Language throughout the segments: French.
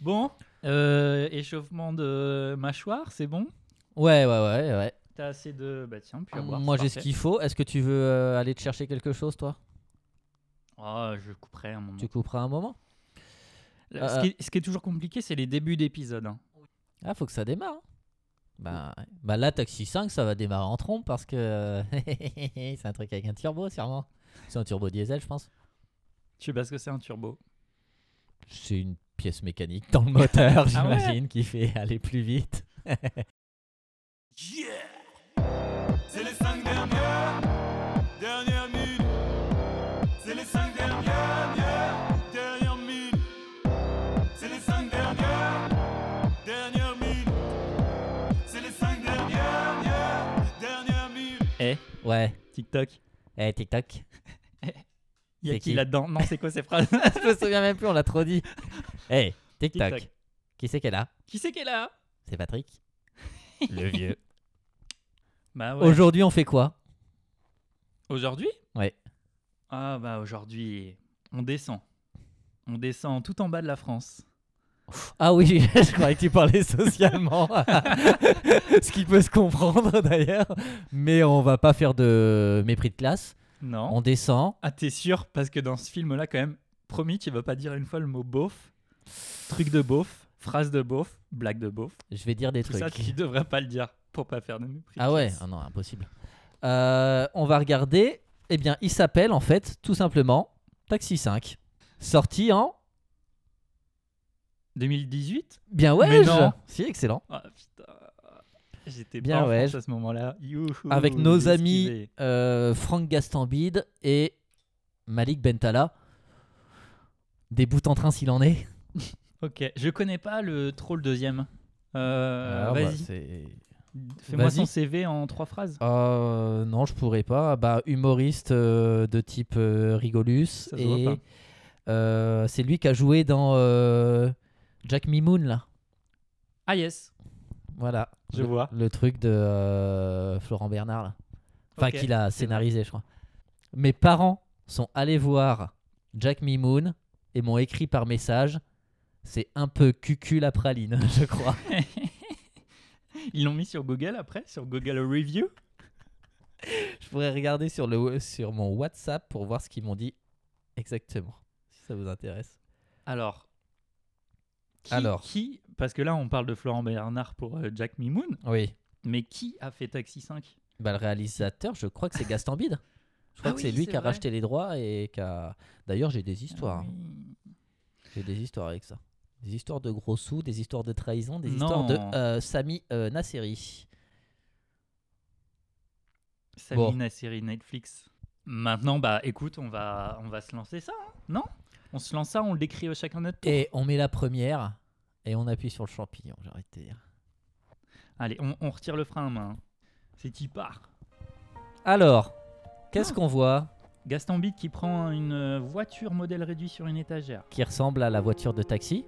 Bon, euh, échauffement de mâchoire, c'est bon? Ouais, ouais, ouais, ouais. T'as assez de. Bah tiens, puis à boire. Moi c'est j'ai ce parfait. qu'il faut. Est-ce que tu veux euh, aller te chercher quelque chose, toi? Ah, je couperai un moment. Tu couperas un moment? Ce, Euh, qui est, ce qui est toujours compliqué, c'est les débuts d'épisode. hein. Ah, faut que ça démarre. hein. Bah, ouais. bah là, Taxi 5, ça va démarrer en trompe parce que euh, c'est un truc avec un turbo, sûrement. C'est un turbo diesel, je pense. Je sais pas ce que c'est un turbo? C'est une pièce mécanique dans le moteur, Ah ouais j'imagine, qui fait aller plus vite. C'est les cinq dernières, dernières minutes. C'est les cinq dernières, dernières, dernières minutes. C'est les cinq dernières, dernières minutes. C'est les cinq dernières, dernières, dernières minutes. Eh, Ouais. TikTok. Eh, TikTok. Y a C'est qui qui là-dedans? Non, c'est quoi ces phrases? Je me souviens même plus, on l'a trop dit. Eh, TikTok. TikTok. Qui c'est qu'elle a? Qui c'est qui est là C'est Patrick. Le vieux. Bah ouais. Aujourd'hui, on fait quoi? Aujourd'hui? Ouais. Ah bah aujourd'hui, on descend. On descend tout en bas de la France. Ah oui, je croyais que tu parlais socialement. Ce qui peut se comprendre d'ailleurs. Mais on va pas faire de mépris de classe. Non. On descend. Ah t'es sûr? Parce que dans ce film-là, quand même, promis, tu vas pas dire une fois le mot beauf. Truc de beauf, phrase de beauf, blague de beauf. Je vais dire des Tout trucs. ça, tu devrais pas le dire pour pas faire de mépris. Ah ouais, ah non, impossible. Euh, on va regarder. Eh bien, il s'appelle en fait tout simplement Taxi 5. Sorti en. 2018 Bien ouais, Mais non. Si, excellent. Ah putain. J'étais Bien ouais, à ce moment-là. Avec nos amis euh, Franck Gastambide et Malik Bentala. Des bouts en train s'il en est. Ok, je connais pas le trop le deuxième. Euh, Ah, bah, Vas-y, fais-moi son CV en trois phrases. Euh, non, je pourrais pas. Bah, humoriste euh, de type euh, Rigolus. Ça et c'est lui qui a joué dans Jack Mimoun, là. Ah yes, Voilà. je le, vois. Le truc de euh, Florent Bernard, là. Enfin, qu'il a scénarisé, je crois. Mes parents sont allés voir Jack Mimoun et m'ont écrit par message. C'est un peu cucul la praline, je crois. Ils l'ont mis sur Google après, sur Google Review? je pourrais regarder sur, le, sur mon WhatsApp pour voir ce qu'ils m'ont dit exactement, si ça vous intéresse. Alors, qui, Alors. qui Parce que là, on parle de Florent Bernard pour euh, Jack Mimoun, Oui. mais qui a fait Taxi 5 Bah, le réalisateur, je crois que c'est Gaston Bide. Je crois Ah que oui, c'est lui qui a vrai. racheté les droits et qui a. D'ailleurs, j'ai des histoires. Ah oui. J'ai des histoires avec ça. Des histoires de gros sous, des histoires de trahison, des histoires de euh, Sami euh, Nasseri. Samy Bon. série Netflix. Maintenant, bah écoute, on va, on va se lancer ça, hein, non? On se lance ça, on le décrit chacun notre tour. Et on met la première et on appuie sur le champignon, j'ai envie de te dire. Allez, on, on retire le frein à main. hein. C'est qui part. Alors, qu'est-ce Ah. qu'on voit? Gaston Bide qui prend une euh, voiture modèle réduit sur une étagère. qui ressemble à la voiture de taxi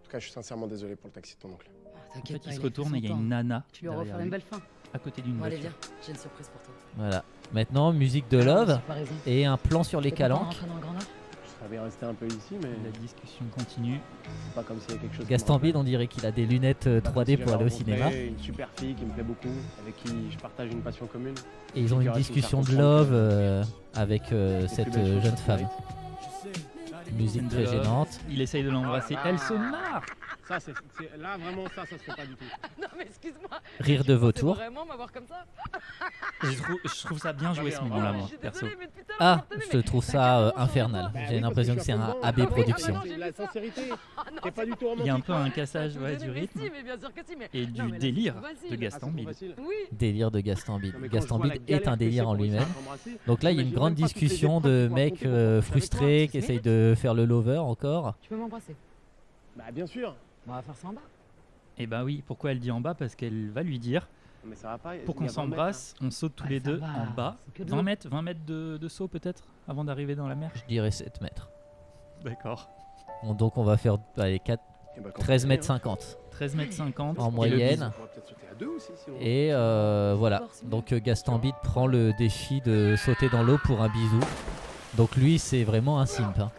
En tout cas, je suis sincèrement désolé pour le taxi de ton oncle. Ah, En fait, pas, il se retourne et il y a une temps. nana Tu lui offert une belle fin. à côté d'une Bon, allez, voiture. viens, j'ai une surprise pour toi. Voilà. Maintenant, musique de Ah, love et un plan sur les calanques. Bien resté un peu ici, mais La discussion continue. c'est pas comme s'il y a quelque chose. Gaston Bide, on dirait qu'il a des lunettes euh, rappelle. Pas comme 3D si pour aller au cinéma. Une super fille qui me plaît beaucoup, avec qui je partage une passion commune. Et ils ont une discussion de love euh, avec euh, cette belles euh, jeune femme. Musique très gênante. Il essaye de l'embrasser. Elle se marre Ça, c'est là vraiment ça, ça se fait pas du tout. Non, mais excuse-moi. Rire de vautour. vraiment m'avoir comme ça je trouve, je trouve ça bien joué ce moment-là, Ah, moi, perso. Ah, je mais trouve ça euh, infernal. Bah J'ai oui, l'impression que c'est un AB. Ah oui, ah. Ah Il y a un peu un cassage ouais, du rythme mais si, mais bien sûr que si, mais- et Non, du délire de Gaston Bide. Délire de Gaston Bide. Gaston Bide est un délire en lui-même. Donc là, il y a une grande discussion de mecs euh, frustrés qui essayent de faire le lover encore. Tu peux m'embrasser Bah bien sûr. On va faire ça en bas. Et bah oui, pourquoi elle dit en bas? Parce qu'elle va lui dire Mais ça va pas. pour qu'on y a 20 mètres, s'embrasse, on saute tous Ouais, les deux va, en bas. c'est que de 20 l'eau. mètres, 20 mètres de, de saut peut-être avant d'arriver dans la mer? Je dirais 7 mètres. D'accord. Bon, donc on va faire allez, 4, hein. Et bah, quand 13 tu mètres veux, hein. 50. 13 mètres 50 En moyenne. bisou. On pourrait peut-être sauter à deux aussi si on Et euh, voilà. Donc euh, Gaston Bide prend le défi de sauter dans l'eau pour un bisou. Donc lui, c'est vraiment un simp. hein.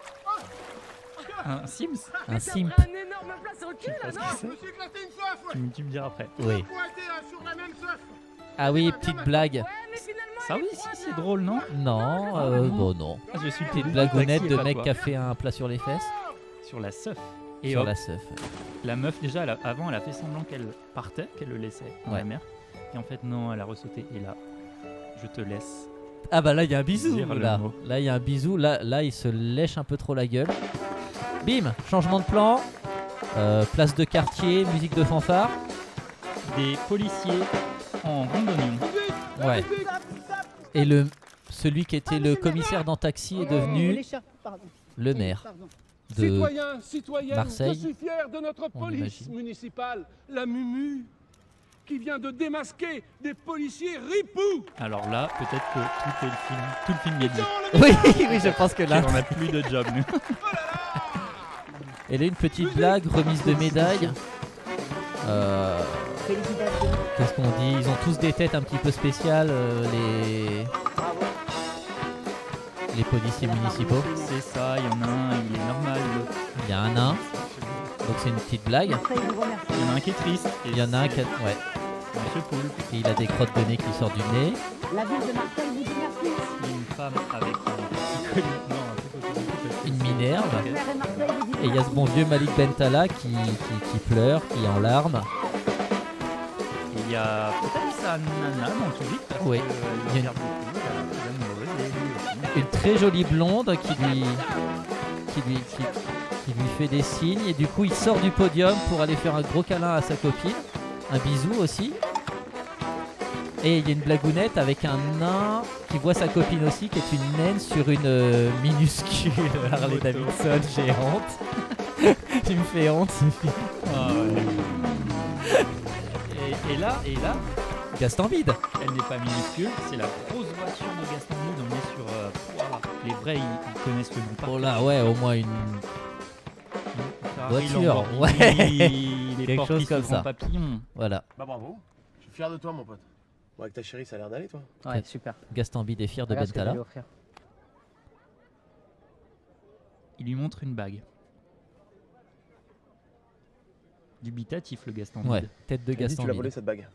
Un Sims Un simp. Un énorme place sur le cul là, non que c'est- tu, me- tu me diras après. Oui. Ah oui, petite blague. Ça oui, si, c'est drôle, non Non, euh, bon non. Ah, Je suis Petite le blagounette de mec qui a fait un plat sur les fesses. Sur la seuf. Et sur hop, la seuf. la meuf, déjà, elle a- avant, elle a fait semblant qu'elle partait, qu'elle le laissait dans Ouais. la mer. Et en fait, non, elle a ressauté. Et là, je te laisse. Ah bah là il y a un bisou Dire le là. mot. Là il y a un bisou. Là là il se lèche un peu trop la gueule. Bim, changement de plan. Euh, place de quartier, musique de fanfare. Des policiers en randonnion. Ouais. Et le celui qui était le commissaire dans Taxi est devenu le maire de Citoyens, citoyennes, Marseille. je suis fier de notre On police imagine. municipale, la MUMU, qui vient de démasquer des policiers ripoux. Alors là, peut-être que tout est le film. Tout le film est dit. Oui, oui, je pense que là. On n'a plus de job, nous. Et là, une petite blague, remise de médaille. Euh, Qu'est-ce qu'on dit? Ils ont tous des têtes un petit peu spéciales, euh, les... les policiers municipaux. C'est ça, il y en a un, il est normal. l'autre. Il y a un nain, donc c'est une petite blague. Il y en a un qui est triste. et Il y en a un qui a... Ouais. Monsieur Poulpe. Et il a des crottes de nez qui sortent du nez. La ville de Marseille vous dit merci. Il y a une femme avec un petit collier. Et il y a ce bon vieux Malik Bentala qui, qui, qui pleure, qui est en larmes. Et il y a peut-être sa nana dans le public. Parce Oui. beaucoup. Une très jolie blonde qui lui, qui lui, qui, qui lui fait des signes. Et du coup, il sort du podium pour aller faire un gros câlin à sa copine. Un bisou aussi. Et il y a une blagounette avec un nain qui voit sa copine aussi, qui est une naine sur une euh, minuscule Harley. Davidson géante. tu me fais honte. Ah ouais. et, et là, et là, Gaston vide. elle n'est pas minuscule, c'est la grosse voiture de Gaston Bide. On est sur. euh, les vrais, ils, ils connaissent le nom Oh là, ouais, au moins une. Voiture, ouais. les Quelque chose qui comme ça. papillon. Voilà. Bah bravo. Je suis fier de toi, mon pote. Bon, avec ta chérie, ça a l'air d'aller, toi. Ouais, super. Gaston Bide est fier de Regarde ce que je vais Bentala. lui offrir. Il lui montre une bague. Dubitatif, le Gaston Bide. Ouais, tête de Tu Gaston tu l'as Bide. volé cette bague.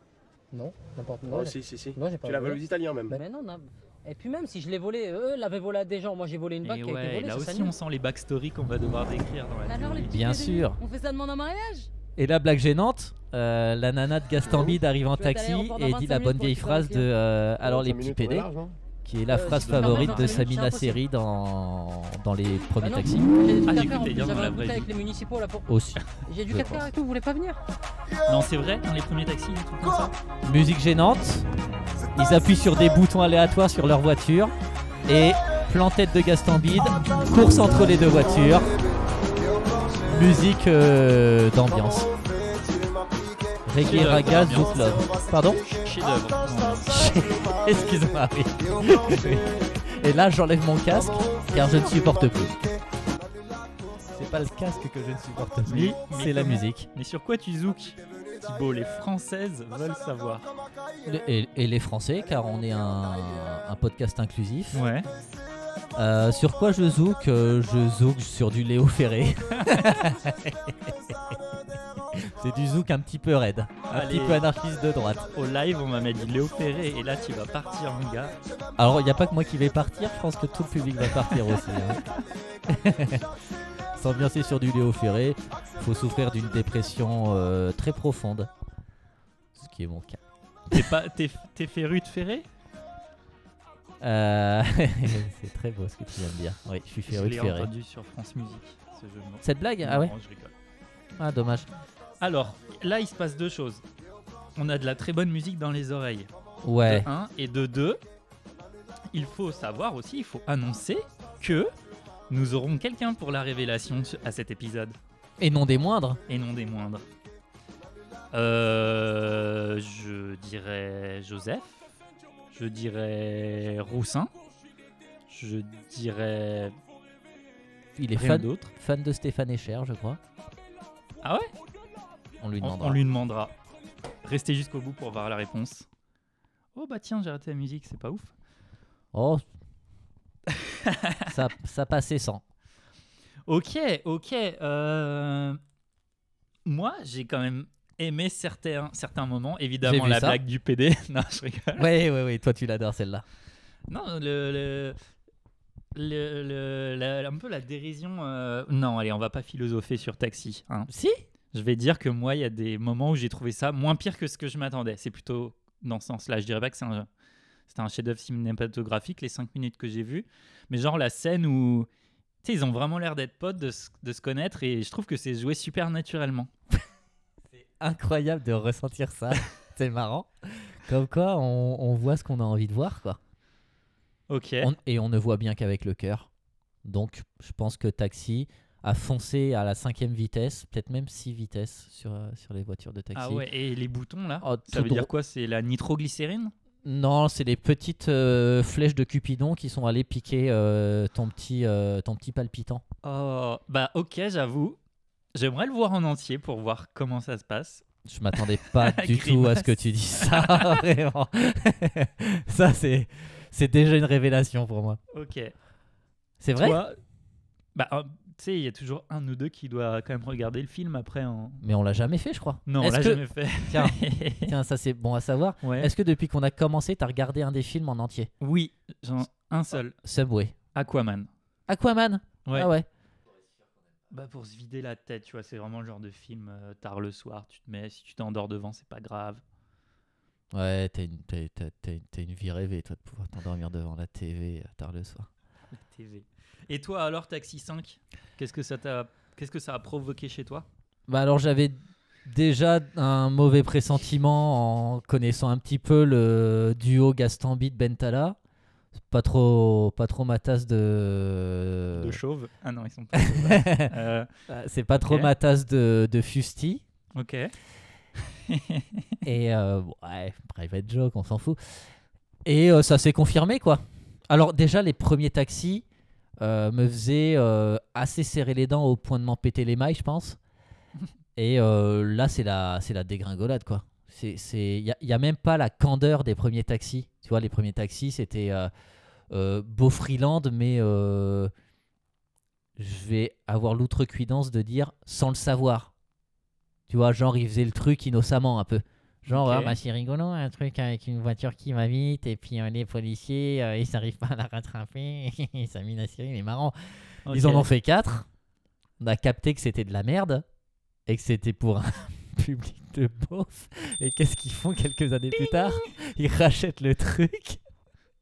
Non, n'importe Oh, quoi. si, si, si. Non, j'ai pas Tu l'as volé. volé aux Italiens, même. Mais non, non. Et puis même si je l'ai volé, eux l'avaient volé à des gens. Moi j'ai volé une bague Et qui a été ouais, volée. là ça aussi, s'annule. on sent les backstories qu'on va devoir décrire dans la Alors les théorie. petits Bien déjeuners, sûr. On fait ça demande en mariage? Et la blague gênante, euh, la nana de Gaston Bide arrive en taxi et dit 25 la bonne vieille phrase de euh, alors les 25 petits large, non qui est la Euh, phrase favorite de Samina. Seri dans dans les premiers Bah non, taxis. Ah, trucs j'ai à cru faire, que en t'allais plus, dire dans la vraie truc avec vie. les municipaux là pour. Aussi. J'ai du je 4 pense. et tout, vous voulez pas venir? Non, c'est vrai, dans les premiers taxis, des trucs comme ça. Musique gênante. Ils appuient sur des boutons aléatoires sur leur voiture et plan tête de Gaston Bide, course entre les deux voitures. Musique euh, d'ambiance. Reggae, raga, zouk love. Pardon Chef-d'œuvre. Non, Excuse-moi, oui. Oui. Et là, j'enlève mon casque car je ne supporte plus. C'est pas le casque que je ne supporte plus, mais c'est la musique. Mais sur quoi tu zouk Thibaut, les Françaises veulent savoir. Et, et les Français, car on est un, un podcast inclusif. Ouais. Euh, sur quoi je zouk Euh, Je zouk sur du Léo Ferré. c'est du zouk un petit peu raide, un Allez. petit peu anarchiste de droite. Au live, on m'a dit Léo Ferré et là, tu vas partir, mon gars. Alors, il n'y a pas que moi qui vais partir, je pense que tout le public va partir aussi. hein. S'ambiancer sur du Léo Ferré, faut souffrir d'une dépression euh, très profonde. Ce qui est mon cas. T'es pas, t'es, t'es féru de Ferré? Euh, c'est très beau ce que tu viens de dire. Oui, je suis Je féru de l'ai Ferré. entendu sur France Musique, ce jeu de mots. Cette blague Ah ouais Non, je rigole. Ah, dommage. Alors, là, il se passe deux choses. On a de la très bonne musique dans les oreilles. Ouais. De un, et de deux, il faut savoir aussi, il faut annoncer que nous aurons quelqu'un pour la révélation à cet épisode. Et non des moindres. et non des moindres. Euh, je dirais Joseph, je dirais Roussin, je dirais Il est rien fan, d'autre. fan de Stéphane Echer, je crois. Ah ouais? On lui demandera. on lui demandera. Restez jusqu'au bout pour voir la réponse. Oh bah tiens, j'ai arrêté la musique, c'est pas ouf. Oh. ça, ça passait sans. Ok, ok. euh, moi, j'ai quand même aimé certains, certains moments. Évidemment, la ça. blague du PD. non, je rigole. Ouais, ouais, ouais, toi tu l'adores celle-là. Non, le. le... le- le- la- un peu la dérision. euh, Non, allez, on va pas philosopher sur Taxi. hein. Si Je vais dire que moi, il y a des moments où j'ai trouvé ça moins pire que ce que je m'attendais. C'est plutôt dans ce sens-là. Je dirais pas que c'est un, un chef-d'œuvre cinématographique, les 5 minutes que j'ai vues. Mais genre la scène où. Tu sais, ils ont vraiment l'air d'être potes, de, se- de se connaître, et je trouve que c'est joué super naturellement. Incroyable de ressentir ça. C'est marrant. Comme quoi, on, on voit ce qu'on a envie de voir, quoi. Ok. On- et on ne voit bien qu'avec le cœur. Donc, je pense que Taxi a foncé à la cinquième vitesse, peut-être même six vitesses sur, euh, sur les voitures de taxi. Ah ouais, et les boutons là Oh, Ça veut dire quoi? C'est la nitroglycérine? Non, c'est les petites euh, flèches de Cupidon qui sont allées piquer euh, ton, petit, euh, ton petit palpitant. Oh, bah ok, j'avoue. J'aimerais le voir en entier pour voir comment ça se passe. Je m'attendais pas du tout à ce que tu dis ça, vraiment. ça, c'est, c'est déjà une révélation pour moi. Ok. C'est vrai? Toi, bah, euh, tu sais, il y a toujours un ou deux qui doit quand même regarder le film après. En... Mais on l'a jamais fait, je crois. Non, on Est-ce l'a que- jamais fait. Tiens, tiens, ça c'est bon à savoir. ouais. Est-ce que depuis qu'on a commencé, t'as regardé un des films en entier? Oui, j'en un seul. Subway. Aquaman. Aquaman? Ouais. Ah ouais. Bah pour se vider la tête, tu vois, c'est vraiment le genre de film euh, tard le soir, tu te mets, si tu t'endors devant, c'est pas grave. Ouais, t'as une, t'as- t'as- t'as- t'as une vie rêvée, toi, de pouvoir t'endormir devant la TV euh, tard le soir. La TV. Et toi alors Taxi 5, qu'est-ce que ça t'a qu'est-ce que ça a provoqué chez toi? Bah alors j'avais déjà un mauvais pressentiment en connaissant un petit peu le duo Gaston Bide Bentala. Pas trop, pas trop ma tasse de. De chauve Ah non, ils sont pas. Euh, Euh, C'est pas trop ma tasse de, de Fusti. ok. Et euh, ouais, private joke, on s'en fout. Et euh, ça s'est confirmé, quoi. Alors, déjà, les premiers taxis me faisaient assez serrer les dents au point de m'en péter les mailles, je pense. Et là, c'est la, c'est la dégringolade, quoi. Il n'y a, y a même pas la candeur des premiers taxis. Tu vois, les premiers taxis, c'était euh, euh, beau Freeland, mais euh, je vais avoir l'outrecuidance de dire sans le savoir. Tu vois, genre, il faisait le truc innocemment un peu. Genre, Ok. ah, bah, c'est rigolo, un truc avec une voiture qui va vite, et puis les policiers, ils n'arrivent pas à la rattraper. Ça mine la série, mais marrant. Ils en ont fait quatre. On a capté que c'était de la merde et que c'était pour un public de beauf. Et qu'est-ce qu'ils font quelques années plus tard? Ils rachètent le truc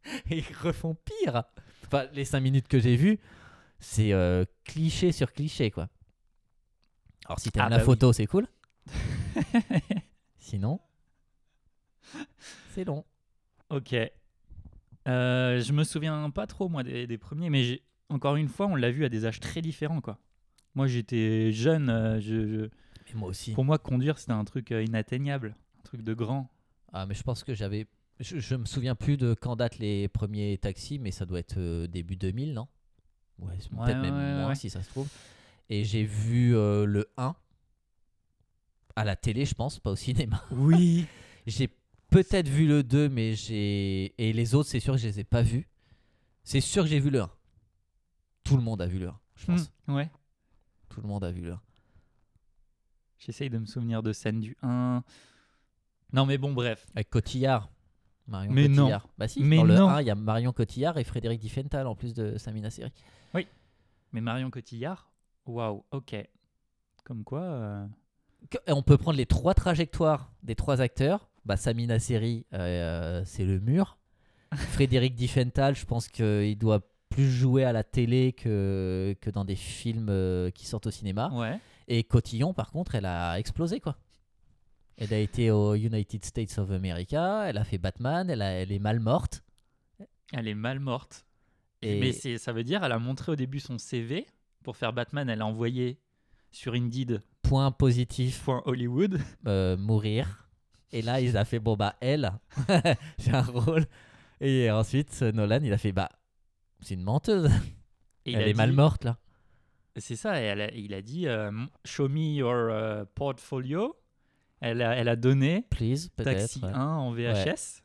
et ils refont pire. Enfin, les cinq minutes que j'ai vues, c'est euh, cliché sur cliché, quoi. Alors, si t'aimes Ah la bah oui. photo, c'est cool. Sinon, c'est long. Ok. Euh, je me souviens pas trop, moi, des, des premiers, mais encore une fois, on l'a vu à des âges très différents, quoi. Moi, j'étais jeune. euh, je, je- Mais moi aussi. Pour moi, conduire, c'était un truc euh, inatteignable, un truc de grand. Ah, mais je pense que j'avais. Je, je me souviens plus de quand datent les premiers taxis, mais ça doit être euh, début 2000, non? Ouais, peut-être même ouais, moins si ça se trouve. Et j'ai vu euh, le 1 à la télé, je pense, pas au cinéma. Oui. J'ai peut-être vu le 2, mais j'ai. Et les autres, c'est sûr que je les ai pas vus. C'est sûr que j'ai vu le 1. Tout le monde a vu le 1, je pense. Hmm, ouais. Tout le monde a vu le 1. J'essaye de me souvenir de scènes du 1. Non, mais bon, bref. Avec Cotillard. Marion Mais non. Cotillard. Bah si, Mais dans le non. 1, il y a Marion Cotillard et Frédéric Diffenthal en plus de Samina Seri. Mais Marion Cotillard, waouh, ok. Comme quoi. euh, on peut prendre les trois trajectoires des trois acteurs. Bah, Samina Seri, euh, c'est le mur. Frédéric Diffenthal, je pense qu'il doit plus jouer à la télé que, que dans des films euh, qui sortent au cinéma. Ouais. Et Cotillon, par contre, elle a explosé, quoi. Elle a été au United States of America, elle a fait Batman, elle, a- elle est mal morte. Elle est mal morte. Et- Mais ça veut dire, elle a montré au début son CV. Pour faire Batman, elle a envoyé sur Indeed Point positif, point Hollywood. euh, mourir. Et là, il a fait, bon, bah, elle, j'ai un rôle. Et ensuite, Nolan, il a fait, bah, c'est une menteuse. Et elle est mal morte, là. C'est ça, elle a- il a dit euh, Show me your euh, portfolio. Elle a, elle a donné Please. Taxi ouais. 1 en VHS.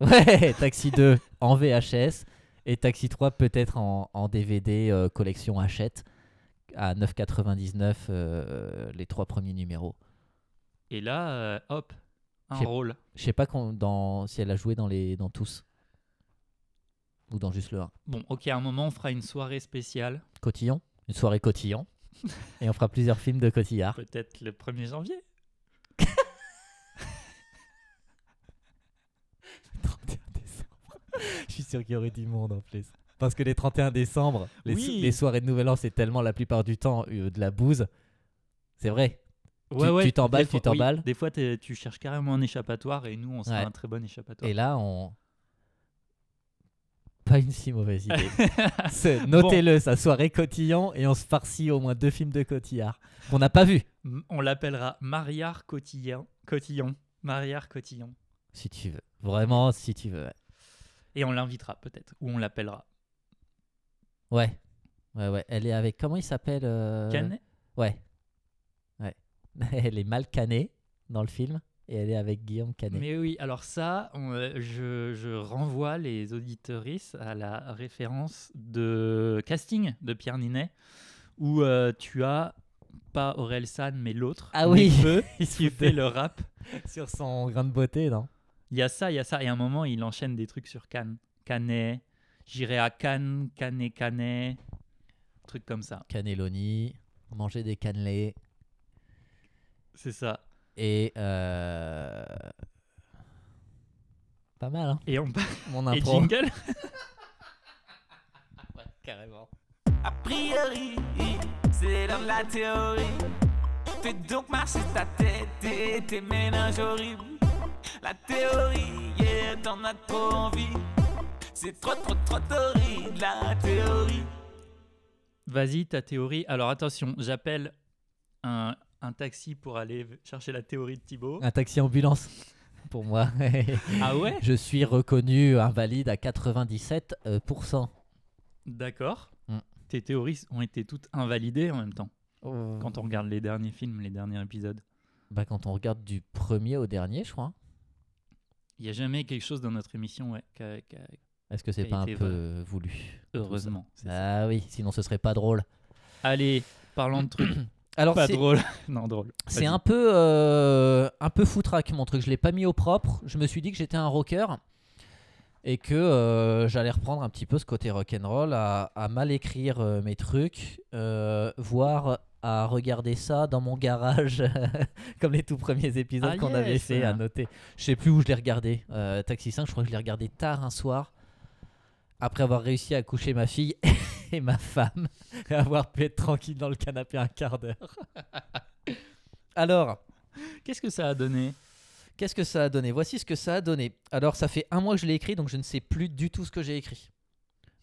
Ouais, Taxi 2 en VHS et Taxi 3 peut-être en, en DVD euh, collection Hachette à 9,99 euh, les trois premiers numéros. Et là, hop, un rôle. Je sais pas dans, si elle a joué dans, les, dans tous. Ou dans juste le 1. Bon, ok, à un moment, on fera une soirée spéciale, Cotillon, une soirée Cotillon. et on fera plusieurs films de Cotillard. peut-être le 1er janvier. 31 décembre. Je suis sûr qu'il y aurait du monde en plus. Parce que les 31 décembre, les, so- Oui. les soirées de Nouvel An, c'est tellement la plupart du temps euh, de la bouse. C'est vrai. Ouais, Tu- ouais, tu t'emballes, des fois- tu t'emballes. oui, des fois, tu cherches carrément un échappatoire et nous, on sera Ouais. un très bon échappatoire. Et là, on. Pas une si mauvaise idée. Notez-le, sa soirée Cotillon et on se farcit au moins deux films de Cotillard qu'on n'a pas vus. M- On l'appellera Mariard Cotillon. Cotillon. Mariard Cotillon. Si tu veux. Vraiment, si tu veux. Et on l'invitera peut-être. Ou on l'appellera. Ouais. Ouais, ouais. Elle est avec. Comment il s'appelle euh, Canet? Ouais. Ouais. Elle est mal canée dans le film et elle est avec Guillaume Canet. Mais oui, alors ça, on, euh, je, je renvoie les auditeuristes à la référence de casting de Pierre Ninet, où euh, tu as pas Aurel San, mais l'autre, Ah oui. Qui fait le rap. sur son grain de beauté, non? Il y a ça, il y a ça. Et à un moment, il enchaîne des trucs sur Cannes. Canet, j'irai à Cannes, Canet, Canet, trucs comme ça. Cannelloni, manger des cannelés C'est ça. Et. euh, Pas mal, hein Et on Mon Et impro. jingle carrément. A priori, c'est dans la théorie. Fais donc marcher ta tête et tes ménages horribles. La théorie, yeah, t'en as trop envie. C'est trop, trop, trop horrible, la théorie. Vas-y, ta théorie. Alors attention, j'appelle un, un taxi pour aller chercher la théorie de Thibaut. Un taxi ambulance pour moi. Ah ouais? Je suis reconnu invalide à 97%. euh. D'accord. Mm. Tes théories ont été toutes invalidées en même temps. Oh. Quand on regarde les derniers films, les derniers épisodes. Bah, quand on regarde du premier au dernier, je crois. Il n'y a jamais quelque chose dans notre émission, ouais, Est-ce que c'est pas un peu voulu? Heureusement. ça. Ah oui, sinon ce serait pas drôle. Allez, parlons de trucs Alors pas c'est drôles. non, drôle. c'est un peu euh, un peu foutraque mon truc. Je l'ai pas mis au propre. Je me suis dit que j'étais un rocker et que euh, j'allais reprendre un petit peu ce côté rock'n'roll à, à mal écrire euh, mes trucs, voire à regarder ça dans mon garage comme les tout premiers épisodes Ah, qu'on avait fait à noter. Je sais plus où je l'ai regardé. Taxi 5, je crois que je l'ai regardé tard un soir après avoir réussi à coucher ma fille et ma femme et avoir pu être tranquille dans le canapé un quart d'heure. Alors, Qu'est-ce que ça a donné? Qu'est-ce que ça a donné? Voici ce que ça a donné. Alors, ça fait un mois que je l'ai écrit, donc je ne sais plus du tout ce que j'ai écrit.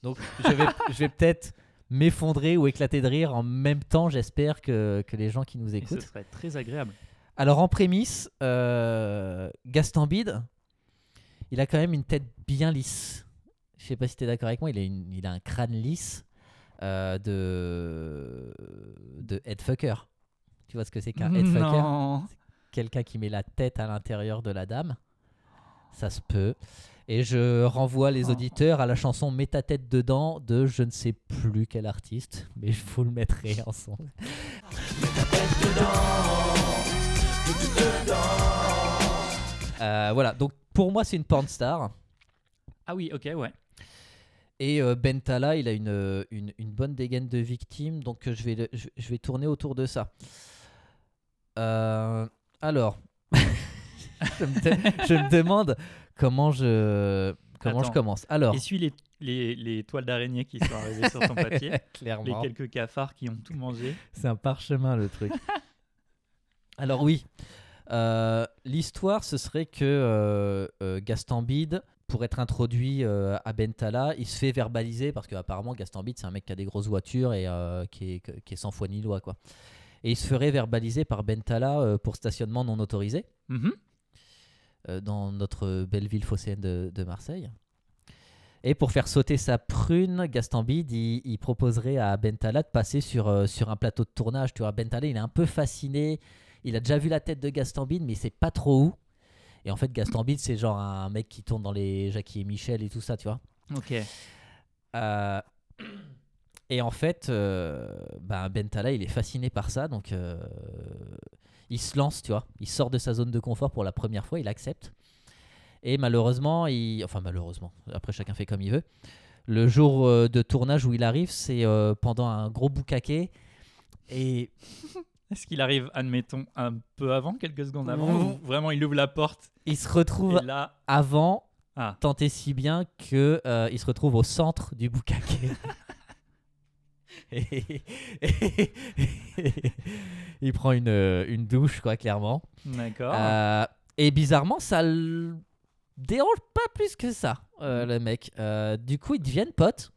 Donc, je vais, je vais peut-être m'effondrer ou éclater de rire en même temps, j'espère, que, que les gens qui nous Et ce écoutent. serait très agréable. Alors, en prémisse, euh, Gaston Bide, il a quand même une tête bien lisse. Je sais pas si tu es d'accord avec moi, il a, une- il a un crâne lisse euh, de, de headfucker. Tu vois ce que c'est qu'un headfucker? Quelqu'un qui met la tête à l'intérieur de la dame. Ça se peut. Et je renvoie les Oh. auditeurs à la chanson Mets ta tête dedans de je ne sais plus quel artiste, mais je vous le mettrai en son. Euh, voilà, donc pour moi c'est une porn star. Ah oui, ok, ouais. Et euh, Bentala, il a une, euh, une, une bonne dégaine de victime, donc euh, je vais, je, je vais tourner autour de ça. Euh, alors, je, me de- je me demande comment je, comment je commence. Alors, Essuie les, les, les toiles d'araignée qui sont arrivées sur ton papier. Les clairement, quelques cafards qui ont tout mangé. c'est un parchemin le truc. alors oui, euh, l'histoire ce serait que Gaston Bide, pour être introduit euh, à Bentala, il se fait verbaliser parce qu'apparemment Gaston Bide c'est un mec qui a des grosses voitures et euh, qui, est, qui est sans foi ni loi quoi. Et il se ferait verbaliser par Bentala euh, pour stationnement non autorisé Mhm. dans notre belle ville phocéenne de, de Marseille. Et pour faire sauter sa prune, Gaston Bide, il, il proposerait à Bentala de passer sur, sur un plateau de tournage. Tu vois, Bentala, il est un peu fasciné. Il a déjà vu la tête de Gaston Bide, mais il sait pas trop où. Et en fait, Gaston Bide, c'est genre un mec qui tourne dans les Jackie et Michel et tout ça, tu vois. Ok. Euh, Et en fait, euh, ben Bentala, il est fasciné par ça, donc euh, il se lance, tu vois. Il sort de sa zone de confort pour la première fois, il accepte. Et malheureusement, il... enfin malheureusement, après chacun fait comme il veut. Le jour euh, de tournage où il arrive, c'est euh, pendant un gros boucaquet. Et Est-ce qu'il arrive, admettons, un peu avant, quelques secondes avant ou Vraiment, il ouvre la porte il se retrouve et là. avant, Ah. tant et si bien que euh, il se retrouve au centre du boucaquet. Et- il prend une, euh, une douche, quoi, clairement. D'accord. Euh, et bizarrement, ça le dérange pas plus que ça, euh, le mec. Du coup, ils deviennent potes.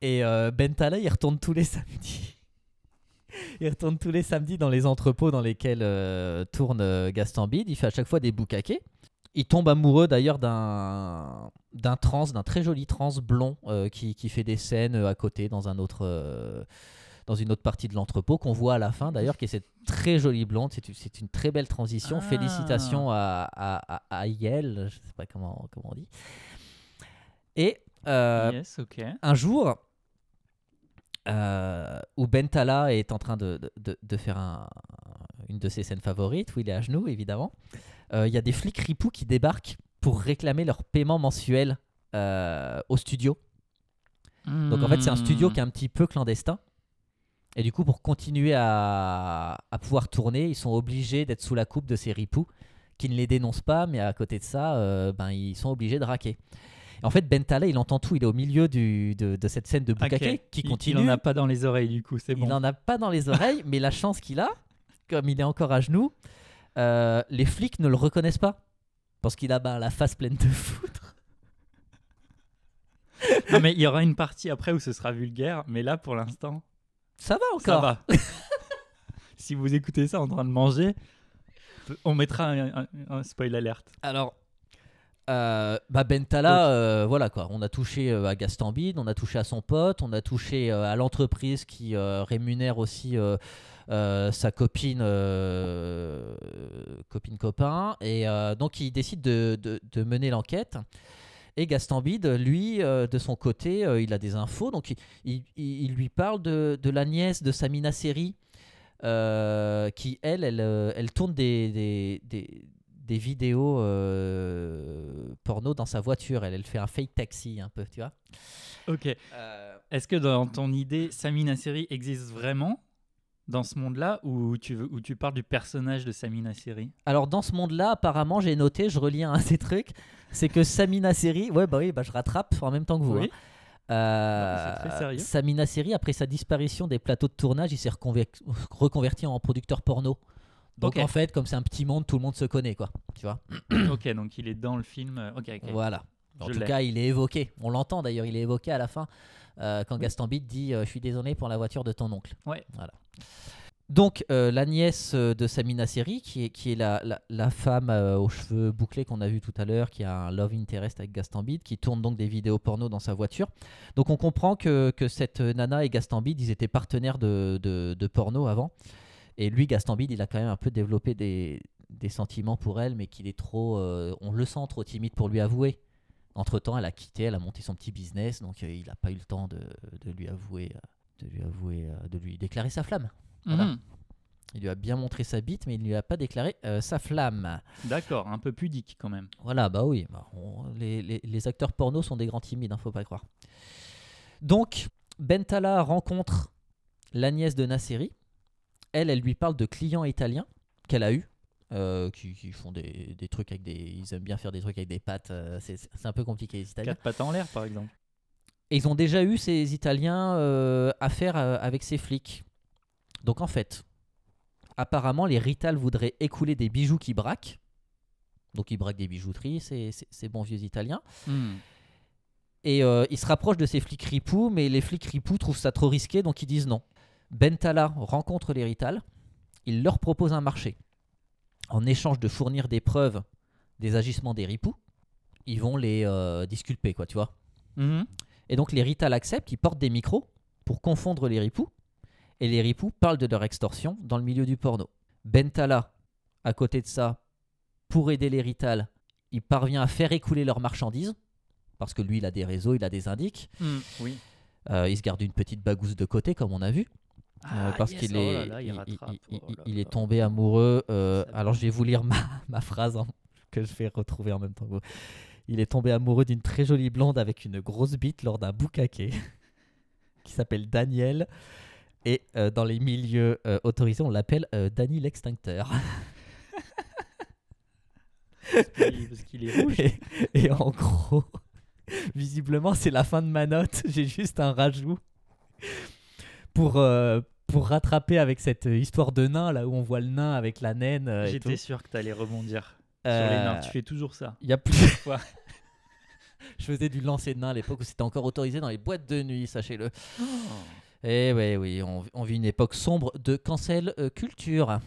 Et Bentala, il retourne tous les samedis. Il retourne tous les samedis dans les entrepôts dans lesquels euh, tourne euh, Gaston Bide. Il fait à chaque fois des boucaquets. Il tombe amoureux d'ailleurs d'un d'un trans, d'un très joli trans blond euh, qui, qui fait des scènes à côté dans un autre euh, dans une autre partie de l'entrepôt qu'on voit à la fin d'ailleurs qui est cette très jolie blonde. C'est une, c'est une très belle transition. Ah. Félicitations à, à, à, à Yael, je sais pas comment, comment on dit. Et euh, yes, un jour euh, où Bentala est en train de, de- de- faire un- une de ses scènes favorites, où il est à genoux évidemment, euh, il y a des flics ripoux qui débarquent pour réclamer leur paiement mensuel euh, au studio. Donc en fait c'est un studio qui est un petit peu clandestin. Et du coup pour continuer à, à pouvoir tourner, ils sont obligés d'être sous la coupe de ces ripoux qui ne les dénoncent pas, mais à côté de ça, euh, ben, ils sont obligés de raquer. En fait, Bentala, il entend tout. Il est au milieu du, de, de cette scène de. Bukake qui Il- continue. Il en a pas dans les oreilles, du coup, c'est Il bon. n'en a pas dans les oreilles, mais la chance qu'il a, comme il est encore à genoux, euh, les flics ne le reconnaissent pas. Parce qu'il a ben, la face pleine de foudre. Non, mais il y aura une partie après où ce sera vulgaire, mais là, pour l'instant, Ça va ça encore. va. si vous écoutez ça en train de manger, on mettra un, un- un spoil alerte. Alors, euh, bah Bentala, euh, voilà quoi. On a touché euh, à Gaston Bide, on a touché à son pote, on a touché euh, à l'entreprise qui euh, rémunère aussi sa copine, copine copain, et donc il décide de, de- de mener l'enquête. Et Gaston Bide, lui, de son côté, il a des infos, donc il, il- il- il lui parle de, de la nièce de Samina Seri, qui elle, elle, elle tourne des, des, des- des vidéos euh, porno dans sa voiture. Elle, elle fait un fake taxi un peu, tu vois. Ok. Est-ce que dans ton idée, Samina Seri existe vraiment dans ce monde-là ou tu, veux, tu parles du personnage de Samina Seri? Alors dans ce monde-là, apparemment, j'ai noté, je relis un de ces trucs, c'est que Samina Seri, ouais bah oui, bah je rattrape en même temps que vous. Oui. hein. Euh, très. Samina Seri, après sa disparition des plateaux de tournage, il s'est reconver- reconverti en producteur porno. Donc en fait, comme c'est un petit monde, tout le monde se connaît, quoi. Tu vois ok, donc il est dans le film. euh, Ok, ok. Voilà. En Je tout cas, il est évoqué. On l'entend d'ailleurs, il est évoqué à la fin euh, quand Gaston Bide dit euh, Je suis désolé pour la voiture de ton oncle. Ouais. Voilà. Donc, euh, la nièce de Samina Seri, qui est, qui est la, la- la femme aux cheveux bouclés qu'on a vu tout à l'heure, qui a un love interest avec Gaston Bide, qui tourne donc des vidéos porno dans sa voiture. Donc, on comprend que, que cette nana et Gaston Bide, ils étaient partenaires de, de- de porno avant. Et lui, Gaston Bide, il a quand même un peu développé des, des sentiments pour elle, mais qu'il est trop. euh, on le sent trop timide pour lui avouer. Entre temps, elle a quitté, elle a monté son petit business, donc euh, il n'a pas eu le temps de, de lui avouer, euh, de lui avouer, de lui déclarer sa flamme. Voilà. Mhm. Il lui a bien montré sa bite, mais il ne lui a pas déclaré euh, sa flamme. D'accord, un peu pudique quand même. Voilà, bah oui, bah, on- les, les- les acteurs porno sont des grands timides, hein, faut pas croire. Donc, Bentala rencontre la nièce de Nasseri. Elle, elle lui parle de clients italiens qu'elle a eu, euh, qui, qui font des, des trucs avec des. Ils aiment bien faire des trucs avec des pattes. euh, c'est c'est un peu compliqué les Italiens. Quatre pattes en l'air, par exemple. Et ils ont déjà eu ces Italiens euh, affaire euh, avec ces flics. Donc en fait, apparemment, les Rital voudraient écouler des bijoux qui braquent. Donc ils braquent des bijouteries, ces, ces- ces bons vieux Italiens. Hmm. Et ils se rapprochent de ces flics ripoux, mais les flics ripoux trouvent ça trop risqué, donc ils disent non. Bentala rencontre les Rital, il leur propose un marché. En échange de fournir des preuves des agissements des ripoux, ils vont les euh, disculper, quoi, tu vois. Mhm. Et donc les Rital acceptent, ils portent des micros pour confondre les ripoux. Et les ripoux parlent de leur extorsion dans le milieu du porno. Bentala, à côté de ça, pour aider les Rital, il parvient à faire écouler leurs marchandises. Parce que lui, il a des réseaux, il a des indices. Oui. Euh, il se garde une petite bagousse de côté, comme on a vu. Ah, parce yes, qu'il oh est, là il oh est tombé amoureux. euh, alors je vais vous lire ma, ma phrase hein, que je vais retrouver en même temps que vous. Il est tombé amoureux d'une très jolie blonde avec une grosse bite lors d'un boucaquet qui s'appelle Daniel. Et euh, dans les milieux euh, autorisés, on l'appelle Danny l'extincteur. Parce qu'il- parce qu'il est rouge. Et, et en gros, visiblement, c'est la fin de ma note. J'ai juste un rajout pour, euh, pour rattraper avec cette histoire de nain, là où on voit le nain avec la naine. euh, et J'étais tout. sûr que t'allais rebondir sur Euh, les nains. Tu fais toujours ça. Il y a plus. fois. Je faisais du lancer de nain à l'époque où c'était encore autorisé dans les boîtes de nuit, sachez-le. Oh. Et ouais, oui, on, on vit une époque sombre de cancel euh, culture.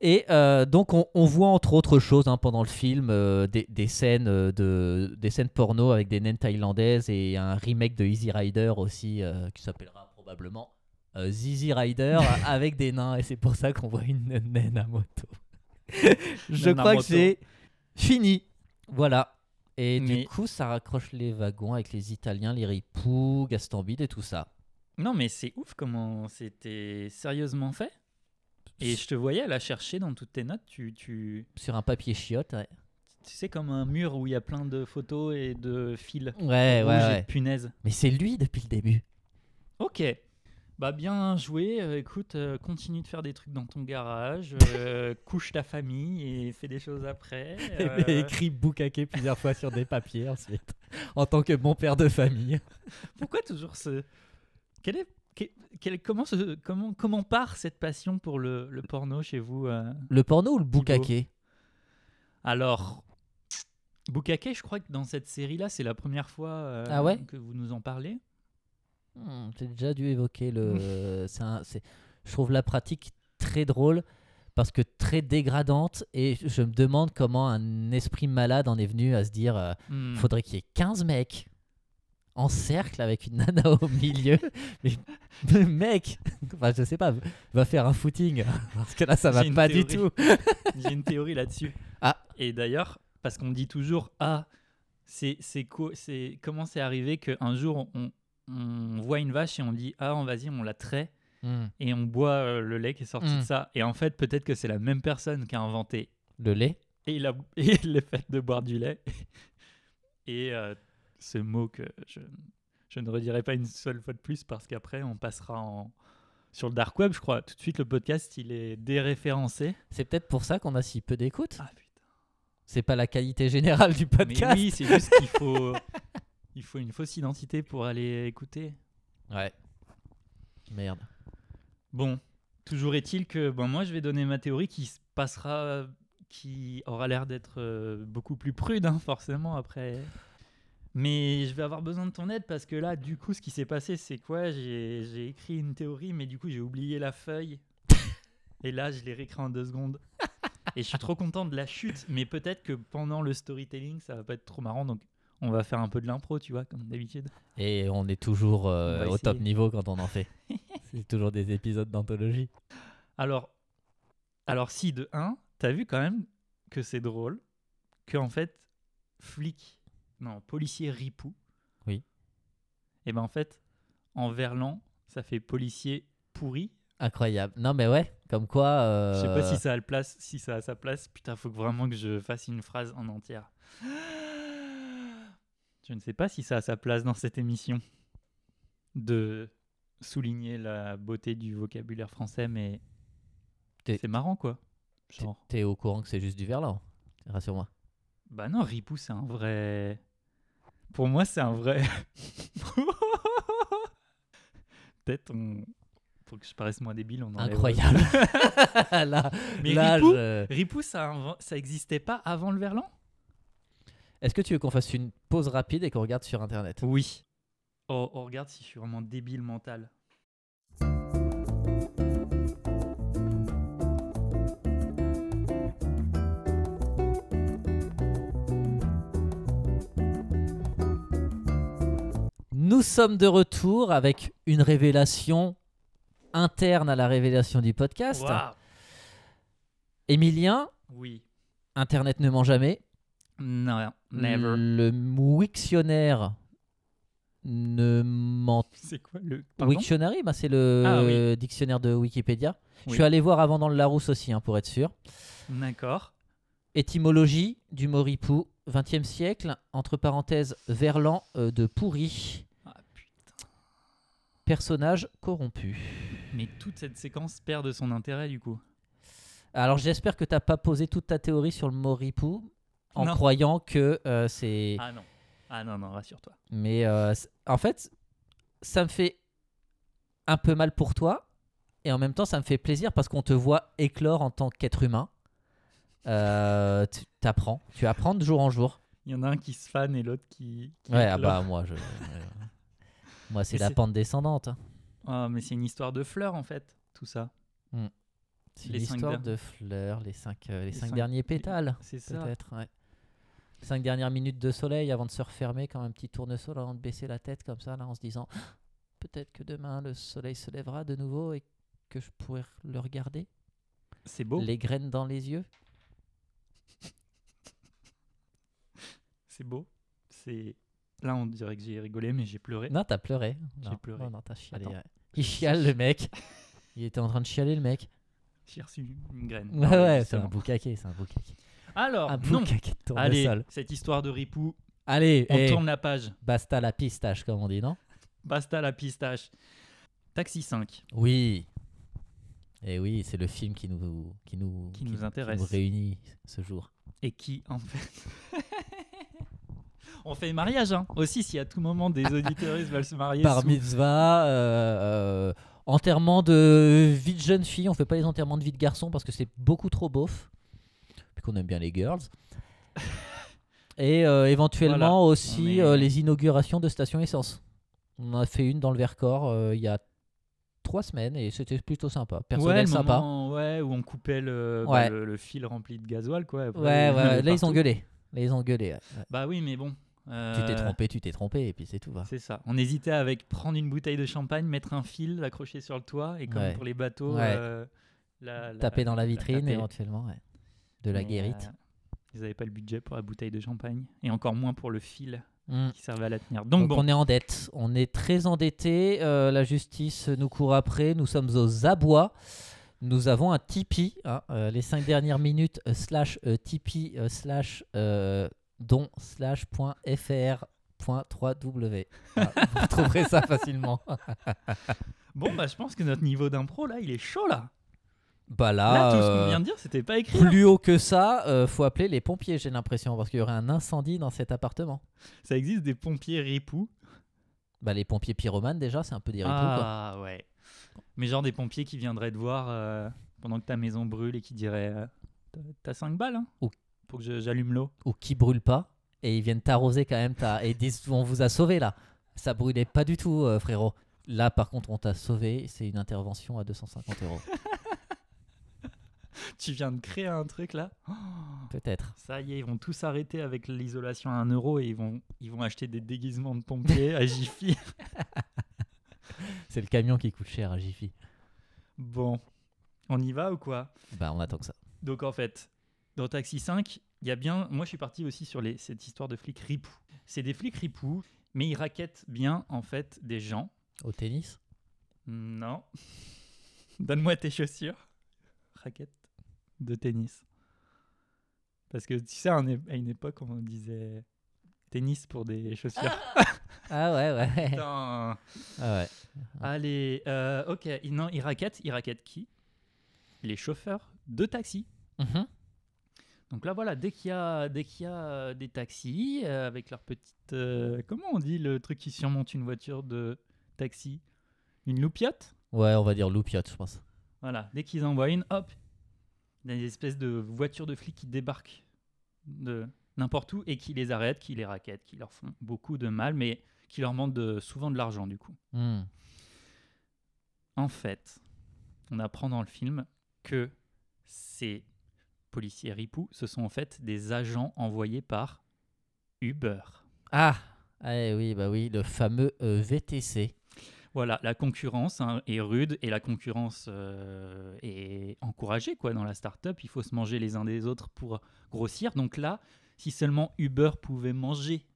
Et euh, donc on, on voit entre autres choses hein, pendant le film euh, des, des scènes euh, de des scènes porno avec des naines thaïlandaises et un remake de Easy Rider aussi euh, qui s'appellera probablement euh, Zizi Rider avec des nains et c'est pour ça qu'on voit une naine à moto. Je Naine à crois que moto. j'ai fini. Voilà. Et Mais- du coup, ça raccroche les wagons avec les Italiens, les ripoux, Gaston Bide et tout ça. Non, mais c'est ouf comment c'était sérieusement fait. Et je te voyais la chercher dans toutes tes notes. Tu, tu, Sur un papier chiotte, ouais. tu sais, comme un mur où il y a plein de photos et de fils. Ouais, rouges ouais, et de ouais. punaises. Mais c'est lui depuis le début. Ok. Bah bien joué. Euh, écoute, euh, continue de faire des trucs dans ton garage. euh, couche ta famille et fais des choses après. Écrit boucaquet plusieurs fois sur des papiers ensuite. En tant que bon père de famille. Pourquoi toujours ce... Quel est... quel- comment, se- comment, comment part cette passion pour le, le porno chez vous Le porno ou le boucaquet? Alors, Bukake, je crois que dans cette série-là, c'est la première fois Ah ouais? que vous nous en parlez. Hmm, J'ai déjà dû évoquer le. c'est un- c'est- Je trouve la pratique très drôle parce que très dégradante et je me demande comment un esprit malade en est venu à se dire euh, Hmm. faudrait qu'il y ait 15 mecs en cercle avec une nana au milieu. Mais mais mec, enfin, je sais pas, va faire un footing parce que là ça va J'ai une pas du théorie. tout. J'ai une théorie là-dessus. Ah. Et d'ailleurs, parce qu'on dit toujours, ah, c'est c'est co- c'est comment c'est arrivé qu'un jour on, on voit une vache et on dit, ah, on vas-y, on la trait Hmm. et on boit euh, le lait qui est sorti Mm. de ça. Et en fait, peut-être que c'est la même personne qui a inventé Le lait et, la, et le fait de boire du lait. Et euh, ce mot que je, je ne redirai pas une seule fois de plus parce qu'après on passera en, sur le dark web, je crois. Tout de suite, le podcast, il est déréférencé. C'est peut-être pour ça qu'on a si peu d'écoute. Ah putain. C'est pas la qualité générale du Mais podcast. oui, c'est juste qu'il faut, il faut une fausse identité pour aller écouter. Ouais. Merde. Bon, toujours est-il que bon, moi, je vais donner ma théorie qui se passera, qui aura l'air d'être euh, beaucoup plus prude, hein, forcément, après. Mais je vais avoir besoin de ton aide parce que là, du coup, ce qui s'est passé, c'est quoi? J'ai j'ai écrit une théorie, mais du coup, j'ai oublié la feuille. Et là, je l'ai réécrit en deux secondes. Et je suis trop content de la chute, mais peut-être que pendant le storytelling, ça va pas être trop marrant, donc on va faire un peu de l'impro, tu vois, comme d'habitude. Et on est toujours euh, On au top niveau quand on en fait. C'est toujours des épisodes d'anthologie. Alors, alors si de 1, t'as vu quand même que c'est drôle, que en fait, flic, non, policier ripou. Oui. Et ben en fait, en verlan, ça fait policier pourri. Incroyable. Non mais ouais, comme quoi. euh, Je sais pas si ça a le place, si ça a sa place. Putain, faut que vraiment que je fasse une phrase en entière. Je ne sais pas si ça a sa place dans cette émission de souligner la beauté du vocabulaire français, mais T'es- c'est marrant quoi. t'es- Genre. T'es au courant que c'est juste du verlan. Rassure-moi. Bah non, Ripou, c'est un vrai. Pour moi, c'est un vrai. Peut-être on. Pour que je paraisse moins débile, on enlève- Incroyable. là, Mais là, Ripou, je- Ripou, ça, ça existait pas avant le verlan? Est-ce que tu veux qu'on fasse une pause rapide et qu'on regarde sur internet? Oui. Oh, oh, regarde si je suis vraiment débile mental. Nous sommes de retour avec une révélation interne à la révélation du podcast. Waouh. Emilien, Oui. Internet ne ment jamais. Non, never. Le Wiktionnaire ne ment C'est quoi le. Pardon Wiktionary, bah, c'est le Ah oui. dictionnaire de Wikipédia. Je suis allé voir avant dans le Larousse aussi, hein, pour être sûr. D'accord. Étymologie du mot ripou, 20e siècle, entre parenthèses, verlan euh, de pourri, Ah, putain. personnage corrompu. Mais toute cette séquence perd de son intérêt du coup. Alors j'espère que tu n'as pas posé toute ta théorie sur le mot ripou en Non. croyant que euh, c'est... Ah non. Ah non, non, rassure-toi. Mais euh, en fait, ça me fait un peu mal pour toi et en même temps ça me fait plaisir parce qu'on te voit éclore en tant qu'être humain. Euh, tu apprends, tu apprends de jour en jour. Il y en a un qui se fan et l'autre qui. qui Ouais, ah bah moi je... moi c'est la c'est- pente descendante. Ah, mais c'est une histoire de fleurs en fait, tout ça. C'est Les cinq l'histoire de fleurs, les cinq, euh, les Les cinq cinq- derniers pétales, C'est ça. peut-être. Ouais. Cinq dernières minutes de soleil avant de se refermer comme un petit tournesol, avant de baisser la tête comme ça, là, en se disant peut-être que demain le soleil se lèvera de nouveau et que je pourrai le regarder. C'est beau. Les graines dans les yeux. C'est beau. C'est. Là, on dirait que j'ai rigolé, mais j'ai pleuré. Non, t'as pleuré. J'ai pleuré. Non, non, t'as chialé. Attends. Il chiale le mec. Il était en train de chialer le mec. J'ai reçu une graine. Ouais, ouais, c'est un boucaquet, c'est un boucaquet. Alors, Un non. Allez, cette histoire de ripou, Allez, on eh, tourne la page. basta la pistache, comme on dit, non? Basta la pistache. Taxi 5. Oui. Et oui, c'est le film qui nous, qui nous, Qui nous intéresse. nous réunit ce jour. Et qui, en fait. on fait mariage, hein. Aussi, si à tout moment des auditeuristes veulent se marier. Par sous- mitzvah, euh, euh, enterrement de vie de jeune fille. On fait pas les enterrements de vie de garçon parce que c'est beaucoup trop beauf. Qu'on aime bien les girls. Et euh, éventuellement Voilà, aussi est- euh, les inaugurations de stations essence. On en a fait une dans le Vercors euh, il y a trois semaines et c'était plutôt sympa. Ouais, Personnel le sympa. moment, ouais, où on coupait le, bah, Ouais. le, le fil rempli de gasoil, quoi. Après, Ouais, ouais, là ils ont gueulé. Là ils ont gueulé. ouais. Ouais. Bah oui, mais bon. Tu euh, t'es trompé, tu t'es trompé et puis c'est tout. va. C'est ça. On hésitait avec prendre une bouteille de champagne, mettre un fil, l'accrocher sur le toit, et comme Ouais. pour les bateaux, Ouais. euh, la- la- Taper dans la vitrine éventuellement. ouais. De la guérite. euh, ils n'avaient pas le budget pour la bouteille de champagne, et encore moins pour le fil Mm. qui servait à la tenir. Donc, Donc, bon, on est en dette, on est très endetté, euh, la justice nous court après, nous sommes aux abois. Nous avons un Tipeee, hein, euh, les cinq dernières minutes euh, slash Tipeee slash don slash point fr point 3w. Voilà, vous trouverez ça facilement. bon bah, je pense que notre niveau d'impro, là, il est chaud, là. Bah là, là, tout ce euh, qu'on vient de dire, c'était pas écrit. hein. plus haut que ça, euh, faut appeler les pompiers, j'ai l'impression, parce qu'il y aurait un incendie dans cet appartement. Ça existe des pompiers ripoux? Bah les pompiers pyromanes déjà, c'est un peu des ripoux, quoi. Ah, ouais. Mais genre des pompiers qui viendraient te voir euh, pendant que ta maison brûle et qui diraient euh, T'as- T'as 5 balles, hein Ou- Pour que j'allume l'eau. ou qui brûlent pas et ils viennent t'arroser quand même ta... et disent on vous a sauvé là ça brûlait pas du tout euh, frérot là par contre on t'a sauvé c'est une intervention à 250 euros Tu viens de créer un truc là peut-être Ça y est, ils vont tous arrêter avec l'isolation à 1 euro et ils vont, ils vont acheter des déguisements de pompiers à Jiffy. c'est le camion qui coûte cher à Jiffy Bon, on y va ou quoi? Bah on attend que ça Donc en fait, dans Taxi 5, il y a bien. Moi, je suis parti aussi sur les, cette histoire de flics ripoux. C'est des flics ripoux, mais ils raquettent bien en fait des gens. au tennis? Non. Donne-moi tes chaussures. Raquette de tennis. Parce que tu sais, à une é- à une époque, on disait tennis pour des chaussures. ah ouais ouais Putain. ah ouais Allez, euh, ok. Non, ils raquettent. Ils raquettent qui? Les chauffeurs de taxi. Mhm. Donc là, voilà, dès qu'il y a, dès qu'il y a euh, des taxis euh, avec leur petite. euh, comment on dit le truc qui surmonte une voiture de taxi? Une loupiote? Ouais on va dire loupiote je pense Voilà, dès qu'ils envoient une, hop, des espèces de voitures de flics qui débarquent de n'importe où et qui les arrêtent, qui les raquettent, qui leur font beaucoup de mal, mais qui leur demandent de- souvent de l'argent du coup. Hmm. En fait, on apprend dans le film que ces policiers ripoux, ce sont en fait des agents envoyés par Uber. ah Ah, eh oui bah oui le fameux euh, VTC Voilà, la concurrence hein, est rude et la concurrence euh, est encouragée quoi dans la start-up. Il faut se manger les uns des autres pour grossir. Donc là, si seulement Uber pouvait manger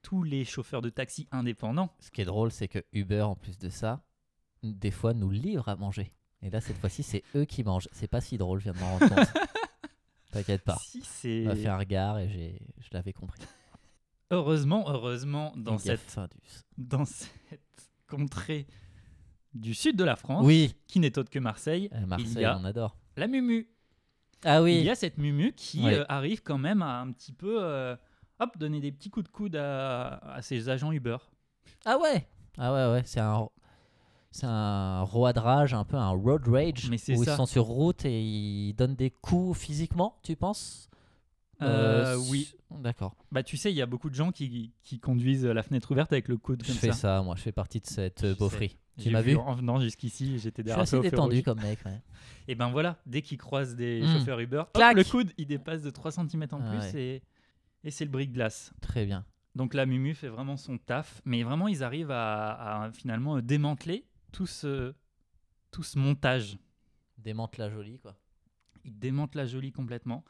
tous les chauffeurs de taxi indépendants. Ce qui est drôle, c'est que Uber, en plus de ça, des fois nous livre à manger. Et là, cette fois-ci, c'est eux qui mangent. C'est pas si drôle, je viens de m'en rendre compte. T'inquiète pas. Si c'est m'a fait un regard et j'ai, je l'avais compris. heureusement, heureusement dans cette dans cette du sud de la France, Oui, qui n'est autre que Marseille, euh, Marseille, il y a on adore. la Mumu. Ah Il oui, y a cette Mumu qui Ouais. euh, arrive quand même à un petit peu euh, hop, donner des petits coups de coude à, à ses agents Uber. ah ouais, ah ouais, ouais, c'est un, c'est un road rage, un peu un road rage, Mais où ça. ils sont sur route et ils donnent des coups physiquement, tu penses? Euh, s- oui. D'accord. Bah tu sais, il y a beaucoup de gens qui, qui conduisent la fenêtre ouverte avec le coude Je comme fais ça. ça. moi, je fais partie de cette euh, Je beaufrie. Tu m'as vu En venant jusqu'ici, j'étais Je suis derrière assez détendu comme mec. ouais. Et ben voilà, dès qu'ils croisent des Mm. chauffeurs Uber, hop, le coude, il dépasse de 3 cm en Ah plus ouais. et, et c'est le brick glace. Très bien. Donc la Mumu fait vraiment son taf, mais vraiment ils arrivent à, à finalement euh, démanteler tout ce, tout ce montage. Démente la jolie, quoi. Ils démentent la jolie complètement,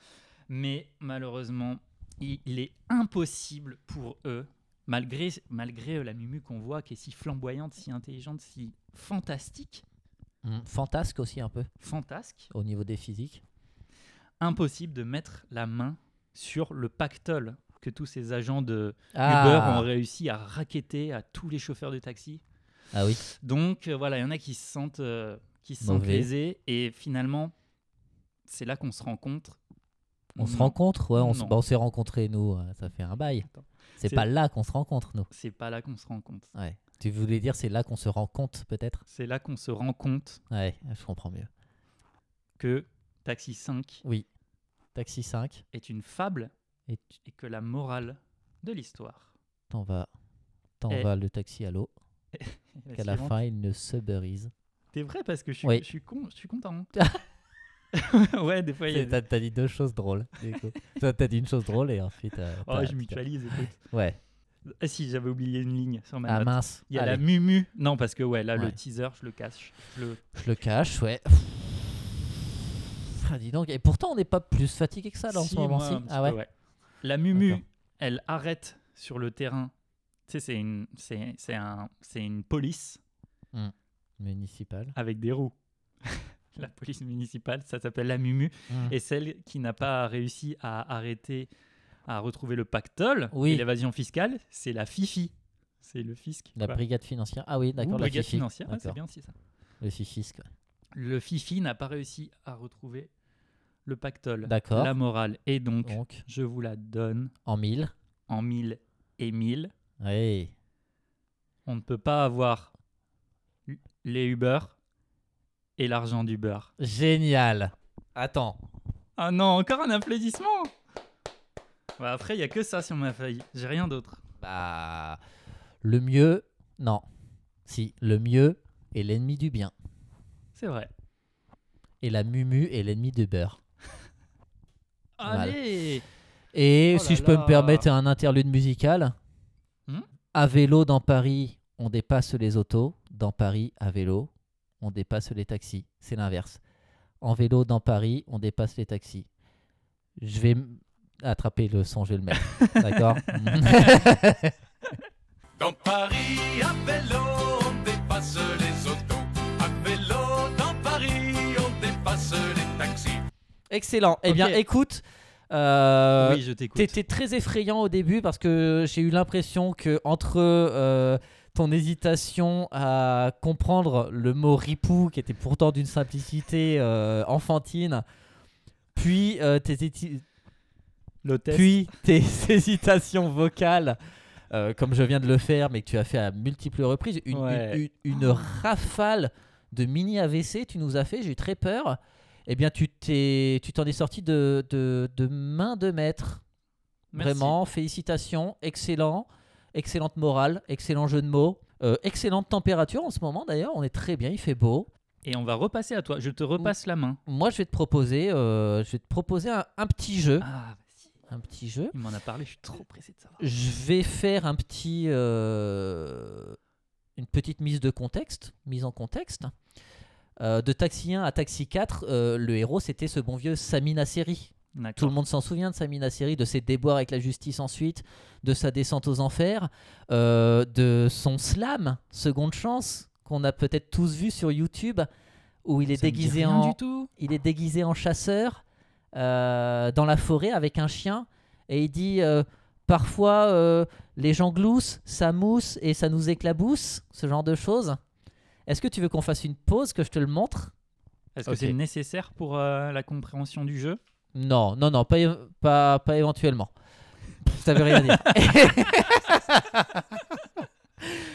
mais malheureusement, il, est impossible pour eux, malgré, malgré euh, la Mumu qu'on voit qui est si flamboyante, si intelligente, si fantastique, Mm. Fantasque aussi un peu fantasque, au niveau des physiques. impossible de mettre la main sur le pactole que tous ces agents de Ah, Uber ont réussi à raqueter à tous les chauffeurs de taxi. ah oui. Donc euh, voilà, il y en a qui se sentent, euh, qui se sentent Mauvais. lésés et finalement, c'est là qu'on se rencontre. On se Non, rencontre, ouais, on, se- bah, on s'est rencontrés nous, euh, ça fait un bail. Attends. C'est C'est- pas là qu'on se rencontre nous. C'est pas là qu'on se rend compte. Ouais. Tu voulais dire c'est là qu'on se rend compte peut-être? C'est là qu'on se rend compte Ouais, je comprends mieux. que Taxi 5 Oui. Taxi 5, est une fable et tu et que la morale de l'histoire. t'en vas, t'en vas le taxi à l'eau, qu'à la fin il ne se berise. T'es vrai parce que je suis, Oui. je suis con, je suis content. ouais, des fois il y a. T'as t'as dit deux choses drôles. du coup. Toi t'as dit une chose drôle et ensuite. euh, Oh, je mutualise. écoute. Ouais. Ah si, j'avais oublié une ligne sur ma Ah note. mince. Il y a la Mumu. Non, parce que ouais, là Ouais. le teaser, je le cache. Je le... Je le cache, ouais. Ah, dis donc. Et pourtant on n'est pas plus fatigué que ça là en Si, ce moment moi, petit Ah ouais. La Mumu, D'accord. elle arrête sur le terrain. Tu sais, c'est une, c'est, c'est un, c'est une police Municipal. avec des roues. la police municipale, ça s'appelle la Mumu. Et celle qui n'a pas réussi à arrêter, à retrouver le pactole Oui. et l'évasion fiscale, c'est la FIFI. C'est le fisc. La quoi. brigade financière. Ah oui, Ou d'accord. La brigade Fifi. financière, ouais, c'est bien aussi ça. Le ouais. Le FIFI n'a pas réussi à retrouver le pactole. D'accord. La morale. Et donc, Donc je vous la donne en mille. en mille et mille. Oui. On ne peut pas avoir les Uber et l'argent d'Uber. Génial. Attends. Ah non, encore un applaudissement Bah, Après, il n'y a que ça sur ma feuille. J'ai rien d'autre. Bah, le mieux, non. Si, le mieux est l'ennemi du bien. C'est vrai. Et la mumu est l'ennemi du beurre. Voilà. Allez Et Oh si je peux là. me permettre un interlude musical, Hmm? À vélo dans Paris, on dépasse les autos. Dans Paris, à vélo, on dépasse les taxis. C'est l'inverse. En vélo dans Paris, on dépasse les taxis. Je vais attraper le son, je vais le mettre. D'accord Dans Paris, à vélo, on dépasse les autos. À vélo, dans Paris, on dépasse les taxis. Excellent. Eh bien, écoute. euh, Oui, je t'écoute. T'étais très effrayant au début parce que j'ai eu l'impression que entre euh, ton hésitation à comprendre le mot ripou, qui était pourtant d'une simplicité euh, enfantine, puis, euh, tes, puis hésitations vocales, euh, comme je viens de le faire, mais que tu as fait à multiples reprises, une, Ouais. une- une- une rafale de mini AVC, tu nous as fait, j'ai eu très peur. Eh bien, tu t'es, tu t'en es sorti de, de, de main de maître. Merci. Vraiment, félicitations, excellent, excellente morale, excellent jeu de mots, euh, excellente température en ce moment d'ailleurs, on est très bien, il fait beau. Et on va repasser à toi. Je te repasse la main. Moi, je vais te proposer, euh, je vais te proposer un, un petit jeu, Ah, un petit jeu. Il m'en a parlé, je suis trop pressé de savoir. Je vais faire un petit, euh, une petite mise de contexte, mise en contexte. Euh, de Taxi 1 à Taxi 4, euh, le héros c'était ce bon vieux Sami Nasseri. Tout le monde s'en souvient de Samina Seri, de ses déboires avec la justice ensuite, de sa descente aux enfers, euh, de son slam, seconde chance, qu'on a peut-être tous vu sur YouTube, où il est Ça déguisé en, du tout. il est déguisé en chasseur euh, dans la forêt avec un chien et il dit euh, parfois euh, les gens gloussent, ça mousse et ça nous éclabousse, ce genre de choses. Est-ce que tu veux qu'on fasse une pause que je te le montre? Est-ce que Ok. c'est nécessaire pour euh, la compréhension du jeu? Non, non, non, pas, pas, pas éventuellement. Ça veut rien dire.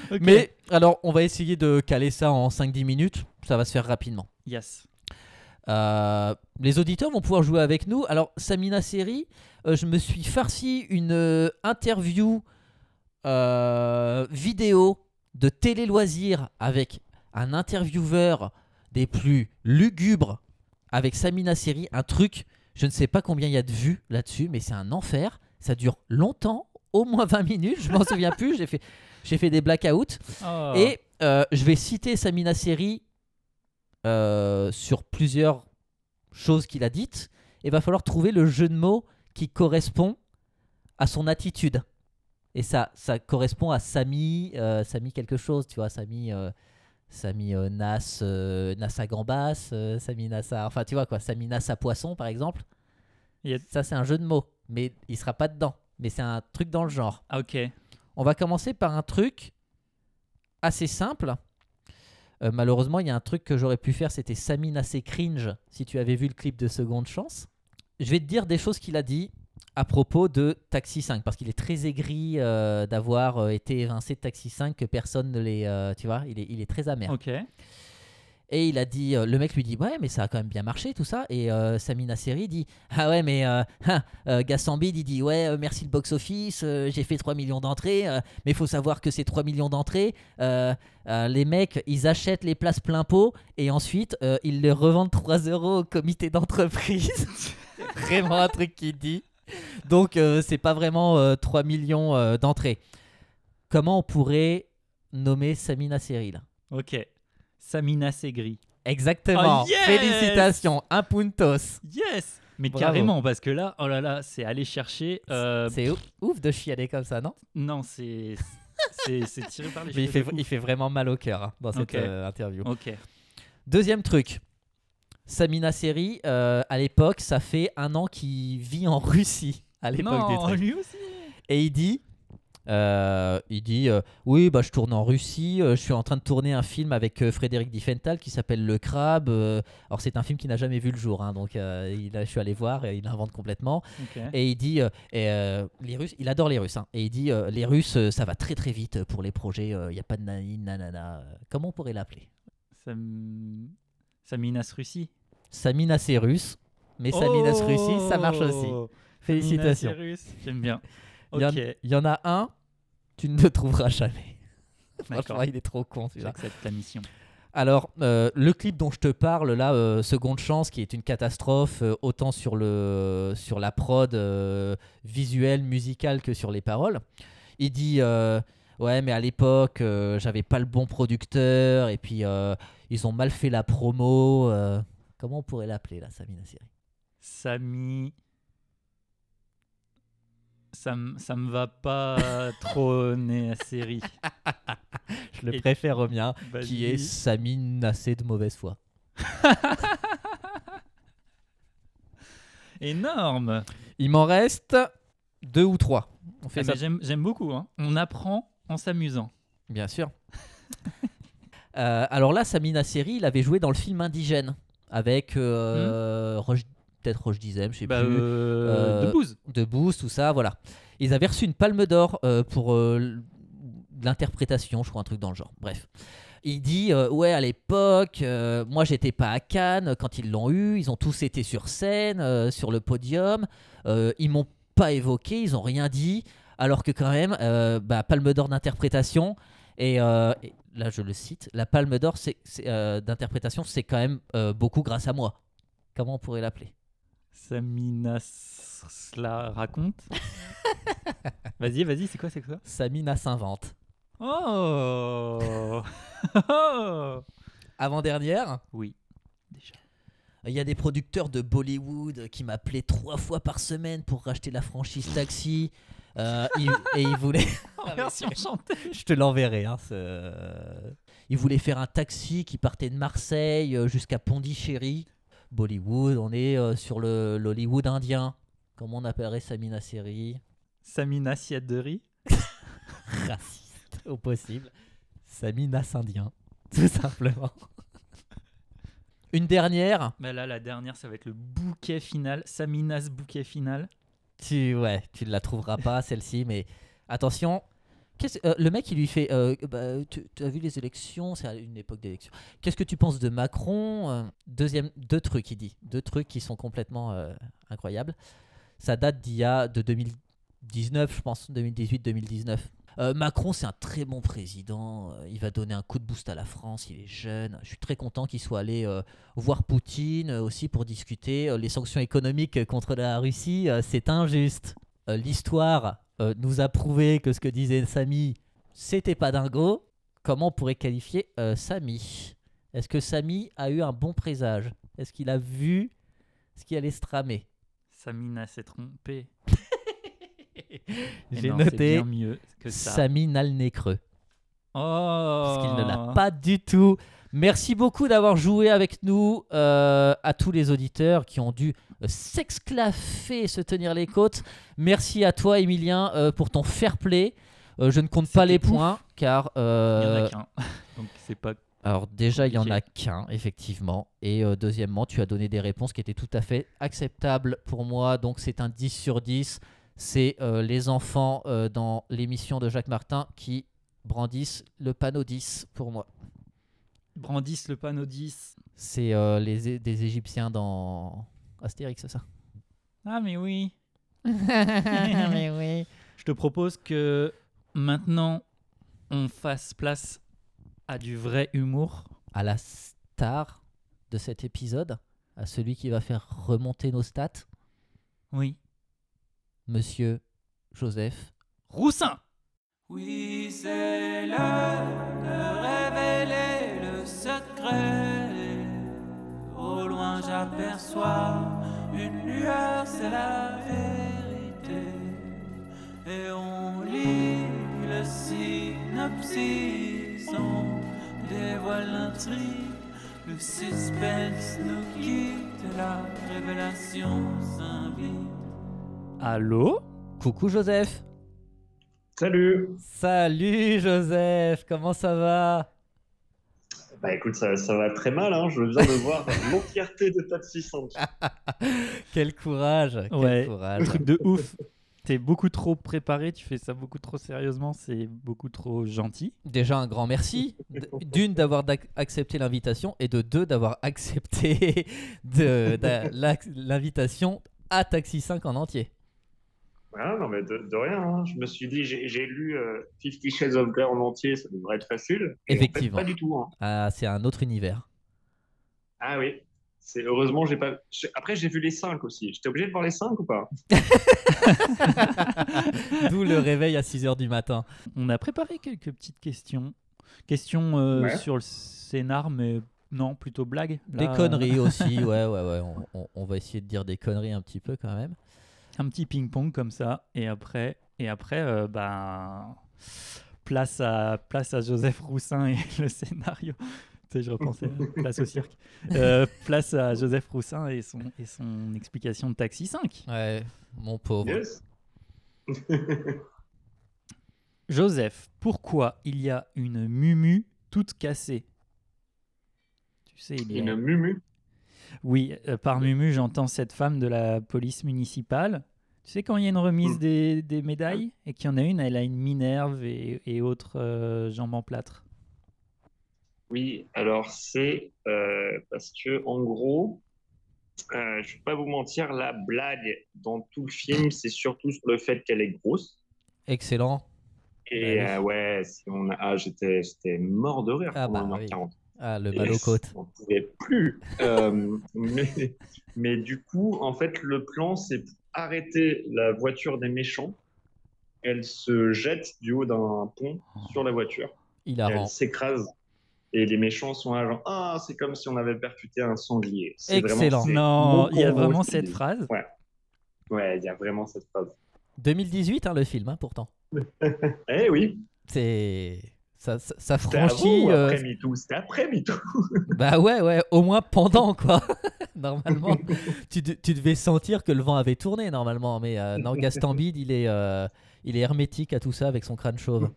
Mais alors, on va essayer de caler ça en 5-10 minutes. Ça va se faire rapidement. Yes. Euh, les auditeurs vont pouvoir jouer avec nous. Alors, Samina Seri, euh, je me suis farci une euh, interview euh, vidéo de télé loisirs avec un intervieweur des plus lugubres avec Samina Seri. Un truc, je ne sais pas combien il y a de vues là-dessus, mais c'est un enfer. Ça dure longtemps, au moins 20 minutes. Je m'en souviens plus. J'ai fait, j'ai fait des blackouts. Oh. Et euh, je vais citer Samina Seri euh, sur plusieurs choses qu'il a dites. Il va falloir trouver le jeu de mots qui correspond à son attitude. Et ça, ça correspond à Sami, euh, Sami quelque chose, tu vois, Sami, Sami euh, Nas, euh, Nas à Gambas, euh, Sami Nas à- enfin tu vois quoi, Sami Nas à Poisson par exemple. Ça c'est un jeu de mots, mais il sera pas dedans. Mais c'est un truc dans le genre. Ah, ok. On va commencer par un truc assez simple. Euh, malheureusement, il y a un truc que j'aurais pu faire, c'était Samine assez cringe, si tu avais vu le clip de Seconde Chance. Je vais te dire des choses qu'il a dit à propos de Taxi 5, parce qu'il est très aigri euh, d'avoir euh, été évincé de Taxi 5, que personne ne l'ait... euh, tu vois, il est, il est très amer. Ok. Et il a dit, le mec lui dit, ouais, mais ça a quand même bien marché tout ça. Et Samina Seri dit, ah ouais, mais hein, Gassambide, il dit, ouais, merci le box-office, euh, j'ai fait 3 millions d'entrées, mais il faut savoir que ces 3 millions d'entrées, les mecs, ils achètent les places plein pot et ensuite, ils les revendent 3 euros au comité d'entreprise. Vraiment un truc qu'il dit. Donc, euh, c'est pas vraiment euh, 3 millions euh, d'entrées. Comment on pourrait nommer Samina Seri là Ok. Samina Segri. Exactement. Oh, yes Félicitations, un puntos. Yes Mais Bravo. carrément, parce que là, oh là là, c'est aller chercher. euh, C'est ouf, de chialer comme ça, non? Non, c'est. C'est tiré par les Mais il cheveux. fait, de il fait vraiment mal au cœur hein, dans cette interview. Ok. Deuxième truc. Samina Seri, euh, à l'époque, ça fait un an qu'il vit en Russie. À l'époque des trucs. lui aussi. Et il dit, euh, il dit, euh, oui, bah je tourne en Russie. euh, je suis en train de tourner un film avec euh, Frédéric Diffenthal qui s'appelle Le Crabe. euh, alors c'est un film qui n'a jamais vu le jour, hein, donc euh, il a- je suis allé voir et il invente complètement. Ok. Et il dit, euh, et, euh, les Russes, il adore les Russes, hein, et il dit, euh, les Russes, euh, ça va très très vite pour les projets, il n'y a pas de nani, nanana. euh, Comment on pourrait l'appeler? Sam... Saminas Russie. Samina c'est russe, mais Saminas Russie, ça marche aussi. Oh Félicitations. Samina. J'aime bien. Il y, en, y a un, tu ne le trouveras jamais. Franchement, il est trop con celui-là. J'accepte la mission. Alors, euh, le clip dont je te parle, là, euh, Seconde Chance, qui est une catastrophe, euh, autant sur, le, sur la prod euh, visuelle, musicale que sur les paroles. Il dit euh, Ouais, mais à l'époque, euh, j'avais pas le bon producteur, et puis euh, ils ont mal fait la promo. Comment on pourrait l'appeler, là, Samina Siri Sami. Ça, m- ça me va pas trop né à série. Je le Et- préfère au mien, Vas-y. qui est assez de mauvaise foi. énorme. Il m'en reste deux ou trois. On fait Ah, ça mais J'aime j'aime beaucoup. hein. On apprend en s'amusant. Bien sûr. Euh, alors là, Samina Seri, il avait joué dans le film Indigène avec euh, Roche- peut-être Roche Dizem, je sais Bah, plus, euh, Euh, de bouse. de Boost, tout ça, voilà. Ils avaient reçu une palme d'or euh, pour euh, l'interprétation, je crois, un truc dans le genre. Bref. Il dit euh, ouais à l'époque euh, moi j'étais pas à Cannes quand ils l'ont eu ils ont tous été sur scène euh, sur le podium ils m'ont pas évoqué ils ont rien dit alors que quand même bah, Palme d'or d'interprétation et, euh, et là je le cite la Palme d'or c'est, c'est, euh, d'interprétation c'est quand même euh, beaucoup grâce à moi comment on pourrait l'appeler? Samina la raconte. vas-y, vas-y, c'est quoi, c'est quoi? Samina s'invente Oh Oh avant dernière Oui, déjà. Il y a des producteurs de Bollywood qui m'appelaient trois fois par semaine pour racheter la franchise Taxi. Euh, et. En version chantée. Je te l'enverrai. Hein, ce- Ils voulaient faire un taxi qui partait de Marseille euh, jusqu'à Pondichéry. Bollywood, on est euh, sur le l'Hollywood indien. Comment on appellerait Samina Seri? Samina assiette de riz. Raciste au possible. Samina indien, tout simplement. Une dernière. Bah là, la dernière, ça va être le bouquet final. Saminas bouquet final. Tu, ouais, tu ne la trouveras pas celle-ci, mais attention. Euh, le mec, il lui fait euh, bah, Tu as vu les élections C'est une époque d'élection. Qu'est-ce que tu penses de Macron Euh, Deuxième, deux trucs, il dit. Deux trucs qui sont complètement incroyables. Ça date d'il y a de 2019, je pense, 2018-2019. Euh, Macron, c'est un très bon président. Euh, Il va donner un coup de boost à la France. Il est jeune. Je suis très content qu'il soit allé euh, voir Poutine aussi pour discuter. Les sanctions économiques contre la Russie, c'est injuste. L'histoire nous a prouvé que ce que disait Samy, c'était pas dingo. Comment on pourrait qualifier Samy? Est-ce que Samy a eu un bon présage? Est-ce qu'il a vu ce qui allait se tramer? Samina s'est trompée. J'ai noté mieux que ça. Samy n'a le nez creux. Oh parce qu'il ne l'a pas du tout. Merci beaucoup d'avoir joué avec nous, euh, à tous les auditeurs qui ont dû euh, s'exclaffer et se tenir les côtes. Merci à toi, Emilien, euh, pour ton fair play. Euh, je ne compte pas les points, car... Il y en a qu'un. Donc c'est pas. alors déjà, il y en a qu'un, effectivement. Et deuxièmement, tu as donné des réponses qui étaient tout à fait acceptables pour moi. Donc c'est un 10 sur 10. C'est euh, les enfants euh, dans l'émission de Jacques Martin qui brandissent le panneau 10 pour moi. Brandissent le panneau 10. C'est euh, les, des Égyptiens dans Astérix, c'est ça? Ah, mais oui. Mais oui. Je te propose que maintenant, on fasse place à du vrai humour. À la star de cet épisode, à celui qui va faire remonter nos stats, Oui. Monsieur Joseph. Roussin Oui, c'est l'heure de révéler le secret. Au loin, j'aperçois une lueur, c'est la vérité. Et on lit le synopsis, on dévoile l'intrigue. Le suspense nous quitte, la révélation s'invite. Allô Coucou Joseph. Salut Salut Joseph, comment ça va? Bah écoute, ça, ça va très mal, hein. je viens de voir l'entièreté de Taxi 5. Quel courage, quel Ouais. courage. Truc de ouf. T'es beaucoup trop préparé, tu fais ça beaucoup trop sérieusement, c'est beaucoup trop gentil. Déjà un grand merci, d'une d'avoir accepté l'invitation et de deux d'avoir accepté de- l'invitation à Taxi 5 en entier. Ah non mais de, de rien, hein. je me suis dit, j'ai lu euh, Fifty Shades of Grey en entier, ça devrait être facile. Et en fait, Effectivement. pas du tout. hein. Ah, c'est un autre univers. Ah oui, c'est heureusement, j'ai pas. Après, j'ai vu les 5 aussi. J'étais obligé de voir les 5 ou pas? D'où le réveil à 6h du matin. On a préparé quelques petites questions. Questions euh, Ouais. sur le scénar, mais non, plutôt blague. Des Là, conneries aussi, ouais, ouais, ouais. On, on- on va essayer de dire des conneries un petit peu quand même. Un petit ping-pong comme ça. Et après, et après euh, ben, place, à, place à Joseph Roussin et le scénario. Tu sais, je repensais, place au cirque. Euh, place à Joseph Roussin et son, et son explication de Taxi 5. Ouais, mon pauvre. Yes. Joseph, pourquoi il y a une mumu toute cassée? Tu sais, il y a... Une mumu. Oui, euh, par mumu, j'entends cette femme de la police municipale. Tu sais, quand il y a une remise Mm. des, des médailles et qu'il y en a une, elle a une minerve et, et autres euh, jambes en plâtre. Oui, alors c'est euh, parce que en gros, euh, je vais pas vous mentir, la blague dans tout le film, c'est surtout sur le fait qu'elle est grosse. Excellent. Et Bah oui. euh, ouais, si on a, ah, j'étais, j'étais mort de rire Ah pendant bah 1h40. Ah, le mal aux côtes. On pouvait plus. Euh, mais, mais du coup, en fait, le plan, c'est pour arrêter la voiture des méchants. Elle se jette du haut d'un pont sur la voiture. Il a elle s'écrase Et les méchants sont là, genre, ah, c'est comme si on avait percuté un sanglier. Vraiment- Excellent. Non, il y a vraiment aussi cette phrase. Ouais, il y a vraiment cette phrase. 2018, hein, le film, hein, pourtant. Eh oui, C'est. Ça, ça, ça c'était avant franchit. ou euh, après MeToo C'était après MeToo. Bah ouais, ouais, au moins pendant, quoi. normalement, tu, de- tu devais sentir que le vent avait tourné, normalement. Mais euh, non, Gastambide, il est, euh, il est hermétique à tout ça avec son crâne chauve.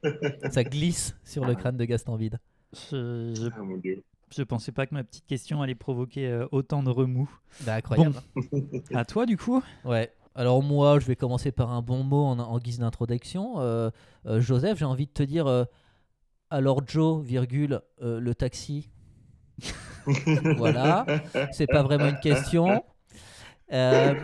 Ça glisse sur le crâne de Gastambide. Je, je, Ah mon dieu. je pensais pas que ma petite question allait provoquer euh, autant de remous. Bah, incroyable. À toi, du coup Ouais. Alors moi, je vais commencer par un bon mot en, en guise d'introduction. Euh, euh, Joseph, j'ai envie de te dire, euh, alors Joe, virgule, euh, le taxi. voilà. C'est pas vraiment une question. Euh,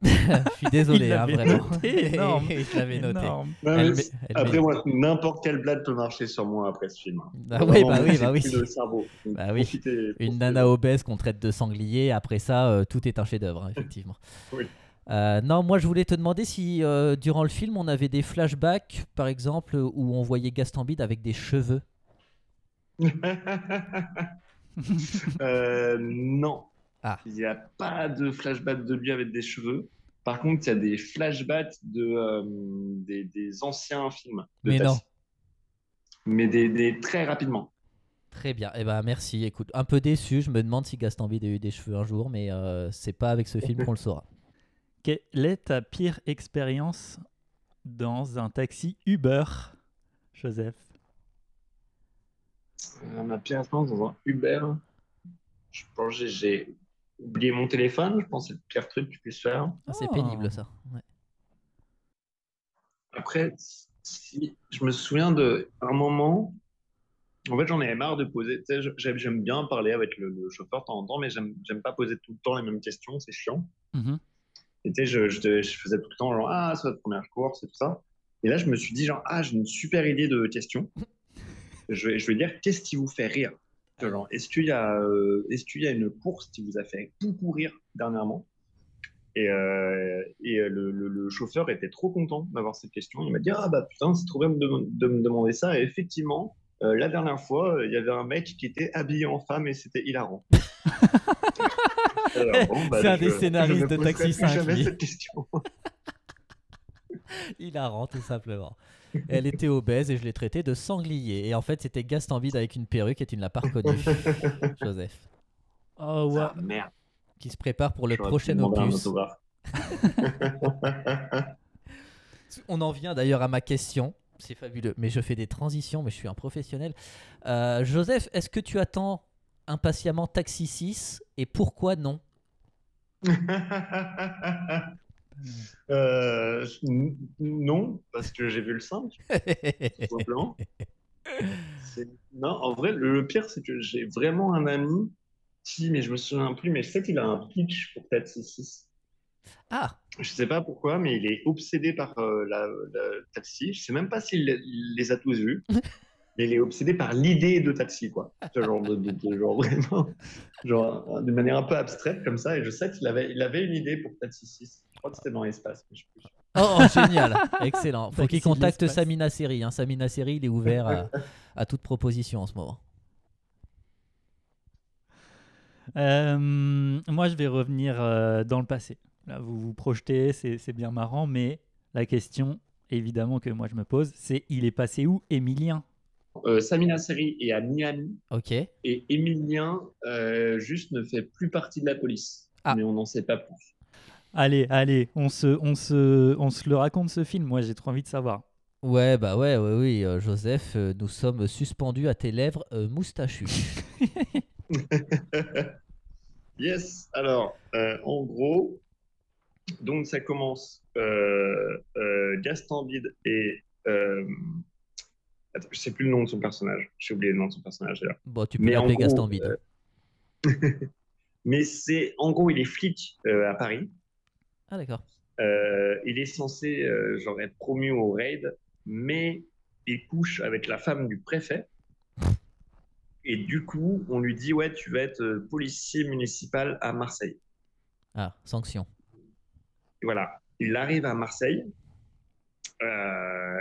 je suis désolé, Il hein, l'avait vraiment. noté, énorme. je l'avais noté. Énorme. Non, Elle mais met- elle Après, moi, n'importe quelle blague peut marcher sur moi après ce film. Ah oui, Vraiment, bah oui, bah oui. de cerveau. Bah oui. profitez- Une nana obèse qu'on traite de sanglier, après ça, euh, tout est un chef-d'œuvre, hein, effectivement. Oui. Euh, non, moi je voulais te demander si euh, durant le film on avait des flashbacks, par exemple, où on voyait Gastambide avec des cheveux. Euh, non. Ah. Il n'y a pas de flashback de lui avec des cheveux. Par contre, il y a des flashbacks de, des, des anciens films. de Mais Tassi. non. Mais des, des- très rapidement. Très bien, eh ben merci. Écoute, un peu déçu, je me demande si Gastambide a eu des cheveux un jour, mais c'est pas avec ce film qu'on le saura. Quelle est ta pire expérience dans un taxi Uber, Joseph? Euh, ma pire expérience dans un Uber, je pense que j'ai- oublié mon téléphone. Je pense que c'est le pire truc que tu puisses faire. Ah, c'est Oh. pénible ça. Ouais. Après, si, je me souviens de un moment. En fait, j'en avais marre de poser. tu sais, je- J'aime bien parler avec le, le chauffeur de temps en temps, mais j'aime j'aime pas poser tout le temps les mêmes questions. C'est chiant. Mhm. Et tu sais, je, je, faisais tout le temps genre ah c'est votre première course et tout ça. Et là, je me suis dit genre ah j'ai une super idée de question. Je vais, je vais dire qu'est-ce qui vous fait rire? Genre est-ce qu'il y a euh, est-ce qu'il y a une course qui vous a fait beaucoup rire dernièrement? Et, euh, et euh, le, le- le chauffeur était trop content d'avoir cette question. Il m'a dit ah bah putain c'est trop bien de, me- de me demander ça. Et effectivement. euh, la dernière fois, il y avait un mec qui était habillé en femme et c'était hilarant. Bon, bah, C'est un je- des scénaristes je ne de Taxi plus 5, jamais cette question. Hilarant, tout simplement. Elle était obèse et je l'ai traitée de sanglier. Et en fait, c'était Gastambide avec une perruque et tu ne l'as pas reconnu, Joseph. Oh ouais. Ah, merde. Qui se prépare pour le prochain opus. On en vient d'ailleurs à ma question. C'est fabuleux. Mais je fais des transitions, mais je suis un professionnel. Euh, Joseph, est-ce que tu attends impatiemment Taxi 6 et pourquoi non? Euh, non, parce que j'ai vu le 5, tout simplement. C'est- Non, en vrai, le, pire, c'est que j'ai vraiment un ami qui, mais je me souviens plus, mais je sais qu'il a un pitch pour Taxi 6. Ah, Je sais pas pourquoi, mais il est obsédé par euh, la, la Taxi. Je sais même pas s'il les- il les a tous vus. il est obsédé par l'idée de Taxi, quoi. Ce genre de, de- de- genre vraiment, genre d'une manière un peu abstraite comme ça. Et je sais qu'il avait, il avait une idée pour Taxi 6. Je crois que c'était dans l'espace. mais je suis plus sûr. oh, génial, excellent. Faut qu'il de contacte. Samina Seri. Hein. Samina Seri, il est ouvert à, à toute proposition en ce moment. Euh, moi, je vais revenir euh, dans le passé. Là, vous vous projetez, c'est c'est bien marrant, mais la question, évidemment, que moi je me pose, c'est il est passé où, Emilien Euh, Samina Seri est à Miami Ok. et Emilien euh, juste ne fait plus partie de la police. Ah. Mais on n'en sait pas plus. Allez, allez, on se, on, se, on se le raconte ce film. Moi, j'ai trop envie de savoir. Ouais, bah ouais, ouais, oui, euh, Joseph, nous sommes suspendus à tes lèvres euh, moustachues. Yes, alors, euh, en gros, donc ça commence euh, euh, Gastambide et. Attends, je sais plus le nom de son personnage. J'ai oublié le nom de son personnage d'ailleurs. Bon, tu peux Mais en l'appeler gros, Gastambide. euh, Mais c'est. En gros, il est flic euh, à Paris. Ah, d'accord. Euh, il est censé genre être promu au raid, mais il couche avec la femme du préfet. Et du coup, on lui dit Ouais, tu vas être euh, policier municipal à Marseille. Ah, sanction. Et voilà, il arrive à Marseille. Euh,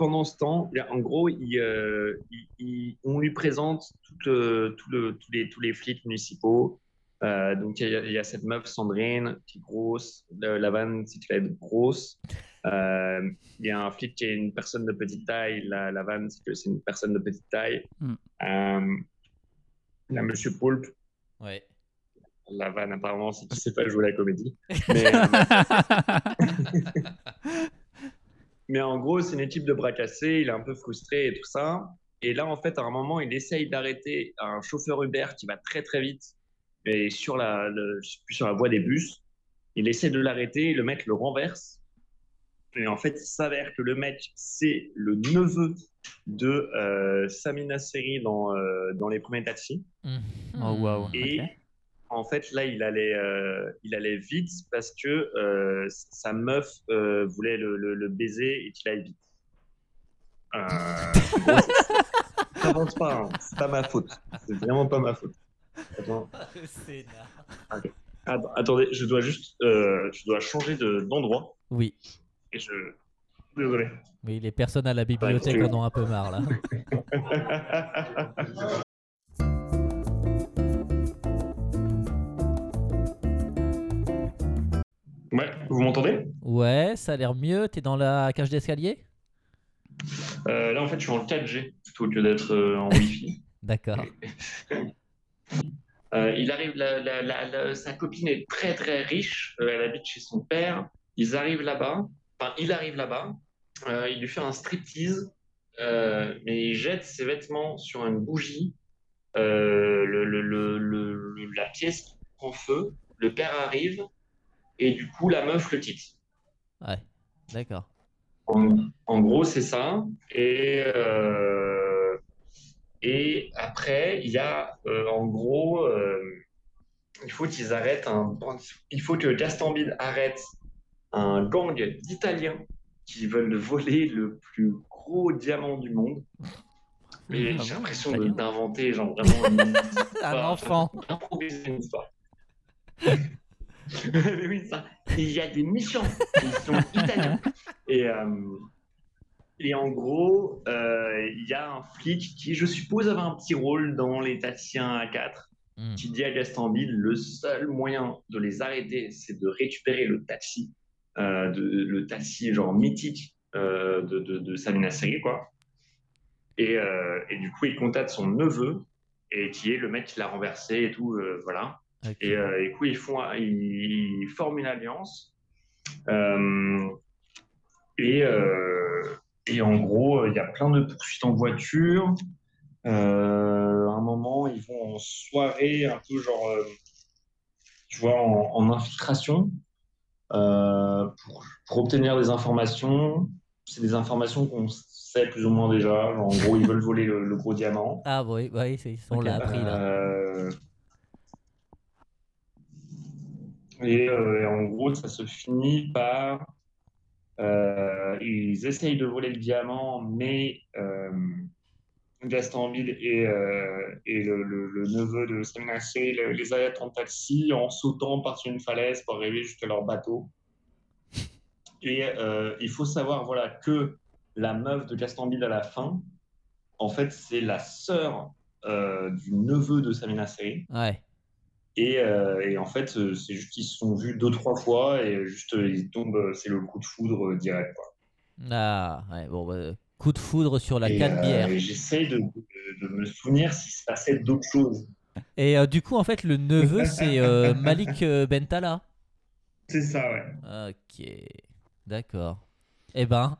pendant ce temps, en gros, il, euh, il- il- on lui présente tout le- tout le- tous, les, tous les flics municipaux. Euh, donc, il y, a, il y a cette meuf Sandrine qui est grosse, le- la vanne cyclette grosse. Euh, il y a un flic qui est une personne de petite taille, la, la vanne c'est que c'est une personne de petite taille. Hmm. Euh, il y a Monsieur Poulpe, Ouais. la vanne apparemment c'est qu'il sait pas jouer la comédie. Mais, euh, Mais en gros, c'est une équipe de bras cassés, il est un peu frustré et tout ça. Et là, en fait, à un moment, il essaye d'arrêter un chauffeur Uber qui va très très vite et sur la, le- je sais plus, sur la voie des bus. Il essaie de l'arrêter, le mec le renverse. Et en fait, il s'avère que le mec, c'est le neveu de euh, Samina Seri dans, euh, dans les premiers taxis. Mhm. Oh, waouh. Et. En fait, là, il allait, euh, il allait vite parce que euh, sa meuf euh, voulait le, le- le baiser et qu'il aille vite. Euh, gros, ça avance pas, hein. c'est pas ma faute. C'est vraiment pas ma faute. Attends, att- attendez, je dois juste, euh, je dois changer de- d'endroit Oui. et je, désolé. Oui, les personnes à la bibliothèque en ont un peu marre là. ouais, vous m'entendez? Ouais, ça a l'air mieux. T'es dans la cage d'escalier? Euh, Là, en fait, je suis en 4G plutôt que d'être euh, en Wi-Fi. D'accord. Euh, il arrive, la- la- la- la- sa copine est très très riche, elle habite chez son père. Ils arrivent là-bas, enfin il arrive là-bas, il lui fait un striptease, mais il jette ses vêtements sur une bougie. Le- la pièce prend feu, le père arrive et du coup la meuf le quitte. Ouais, d'accord. En, en gros, c'est ça. Et, euh, et après, il y a, euh, en gros, euh, il faut qu'ils arrêtent un. Il faut que Gaston Bide arrête un gang d'Italiens qui veulent voler le plus gros diamant du monde. Mais Ah j'ai l'impression d'inventer, genre vraiment une Un enfant. d'improviser une histoire. Oui, ça. Il y a des méchants, ils sont italiens. Et, euh, et en gros, euh, il y a un flic qui, je suppose, avait un petit rôle dans les Tatiens à 4, Hmm. qui dit à Gaston Bide le seul moyen de les arrêter, c'est de récupérer le taxi, euh, de, le taxi genre mythique de, de, de Samina Seri, quoi. Et, et du coup, il contacte son neveu, et qui est le mec qui l'a renversé et tout, voilà. Et, euh, et du coup, ils, font, ils, ils forment une alliance. Euh, et, euh, et en gros, il y a plein de poursuites en voiture. Euh, à un moment, ils vont en soirée, un peu genre, euh, tu vois, en, en infiltration euh, pour, pour obtenir des informations. C'est des informations qu'on sait plus ou moins déjà. Genre, en gros, ils veulent voler le, le gros diamant. Ah oui, oui, c'est- on Ok. l'a appris là. Euh, Et, euh, en gros, ça se finit par. euh, ils essayent de voler le diamant, mais euh, Gaston Bide et, le, neveu de le- les arrêtent en taxi en sautant par-dessus une falaise pour arriver jusqu'à leur bateau. Et il faut savoir voilà, que la meuf de Gaston Bide à la fin, en fait, c'est la sœur du neveu de Samina Seri. Ouais. Et, euh, et en fait, euh, c'est juste qu'ils se sont vus deux, trois fois et juste euh, ils tombent, c'est le coup de foudre direct. Quoi. Ah, ouais, bon, bah, coup de foudre sur la et, canne euh, bière. et j'essaye de, de- de me souvenir s'il se passait d'autres choses. Et euh, du coup, en fait, le neveu, c'est euh, Malik Bentala. C'est ça, ouais. Ok, d'accord. Eh ben,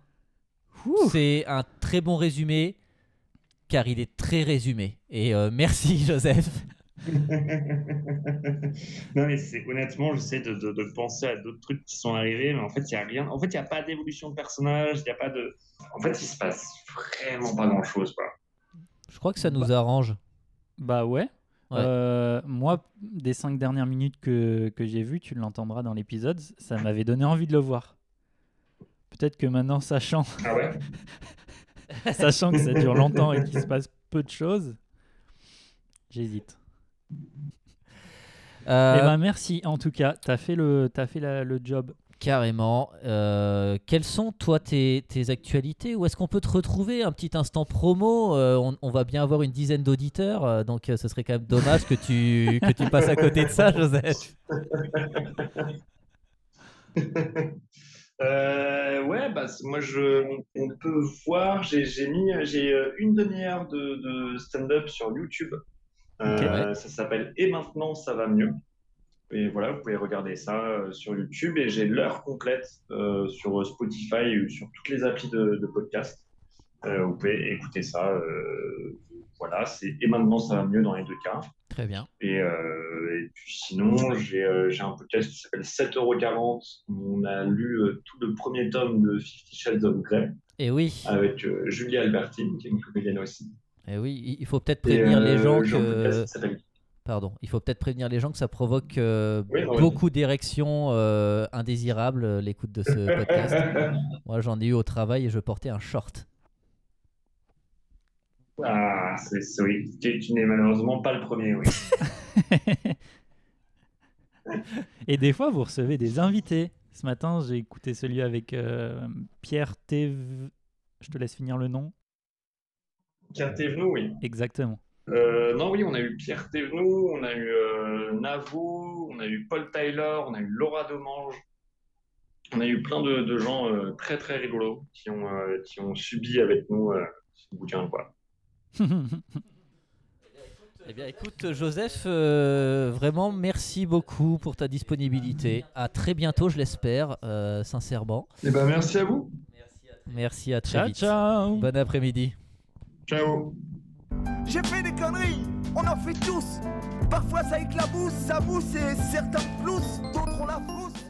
c'est un très bon résumé, car il est très résumé. Et euh, merci, Joseph. non, mais c'est honnêtement, j'essaie de, de, de penser à d'autres trucs qui sont arrivés, mais en fait, il n'y a rien. En fait, il n'y a pas d'évolution de personnage, il n'y a pas de. En fait, il se passe vraiment pas grand chose, quoi. Je crois que ça nous arrange. Bah ouais. Ouais. Euh, moi, des cinq dernières minutes que, que j'ai vues, tu l'entendras dans l'épisode, ça m'avait donné envie de le voir. Peut-être que maintenant, sachant, Ah ouais? sachant que ça dure longtemps et qu'il se passe peu de choses, j'hésite. Euh, Eh ben merci, en tout cas, t'as fait le, t'as fait la- le job. Carrément. Euh, quelles sont, toi, tes, tes actualités Où est-ce qu'on peut te retrouver Un petit instant promo. euh, on, on va bien avoir une dizaine d'auditeurs, euh, donc euh, ce serait quand même dommage que tu, que tu passes à côté de ça, Joseph. Euh, ouais, bah, moi, je, on, on peut voir, j'ai j'ai mis, j'ai une demi-heure de, de stand-up sur YouTube. Euh, ouais. Ça s'appelle Et maintenant, ça va mieux. Et voilà, vous pouvez regarder ça euh, sur YouTube. Et j'ai l'heure complète euh, sur Spotify ou sur toutes les applis de, de podcast. Vous pouvez écouter ça. voilà, c'est Et maintenant, ça va mieux dans les deux cas. Très bien. Et, euh, et puis sinon, j'ai euh, un podcast qui s'appelle 7,40€. On a lu euh, tout le premier tome de Fifty Shades of Grey Et oui, avec Julie Albertine, qui est une comédienne aussi. Et oui, il- faut peut-être prévenir euh, les gens un podcast que. Pardon, il faut peut-être prévenir les gens que ça provoque euh, Oui, non, oui. beaucoup d'érections euh, indésirables, euh, l'écoute de ce podcast. Moi, j'en ai eu au travail et je portais un short. ah, c'est oui. Tu, tu n'es malheureusement pas le premier, oui. Et des fois, vous recevez des invités. Ce matin, j'ai écouté celui avec euh, Pierre Théve. Je te laisse finir le nom. Pierre Thévenoud, oui. Exactement. Euh, non, oui, on a eu Pierre Thévenoud, on a eu euh, Navo, on a eu Paul Tyler, on a eu Laura Domange. On a eu plein de, de gens euh, très très rigolos qui ont, euh, qui ont subi avec nous euh, ce bouquin, quoi. Eh bien, écoute, Joseph, euh, vraiment merci beaucoup pour ta disponibilité. À très bientôt, je l'espère, euh, sincèrement. Eh ben, merci à vous. Merci, à très ciao, vite. ciao. Bon après-midi. Ciao. J'ai fait des conneries, on en fait tous. Parfois ça éclabousse, ça mousse et certains floussent, d'autres on la frousse.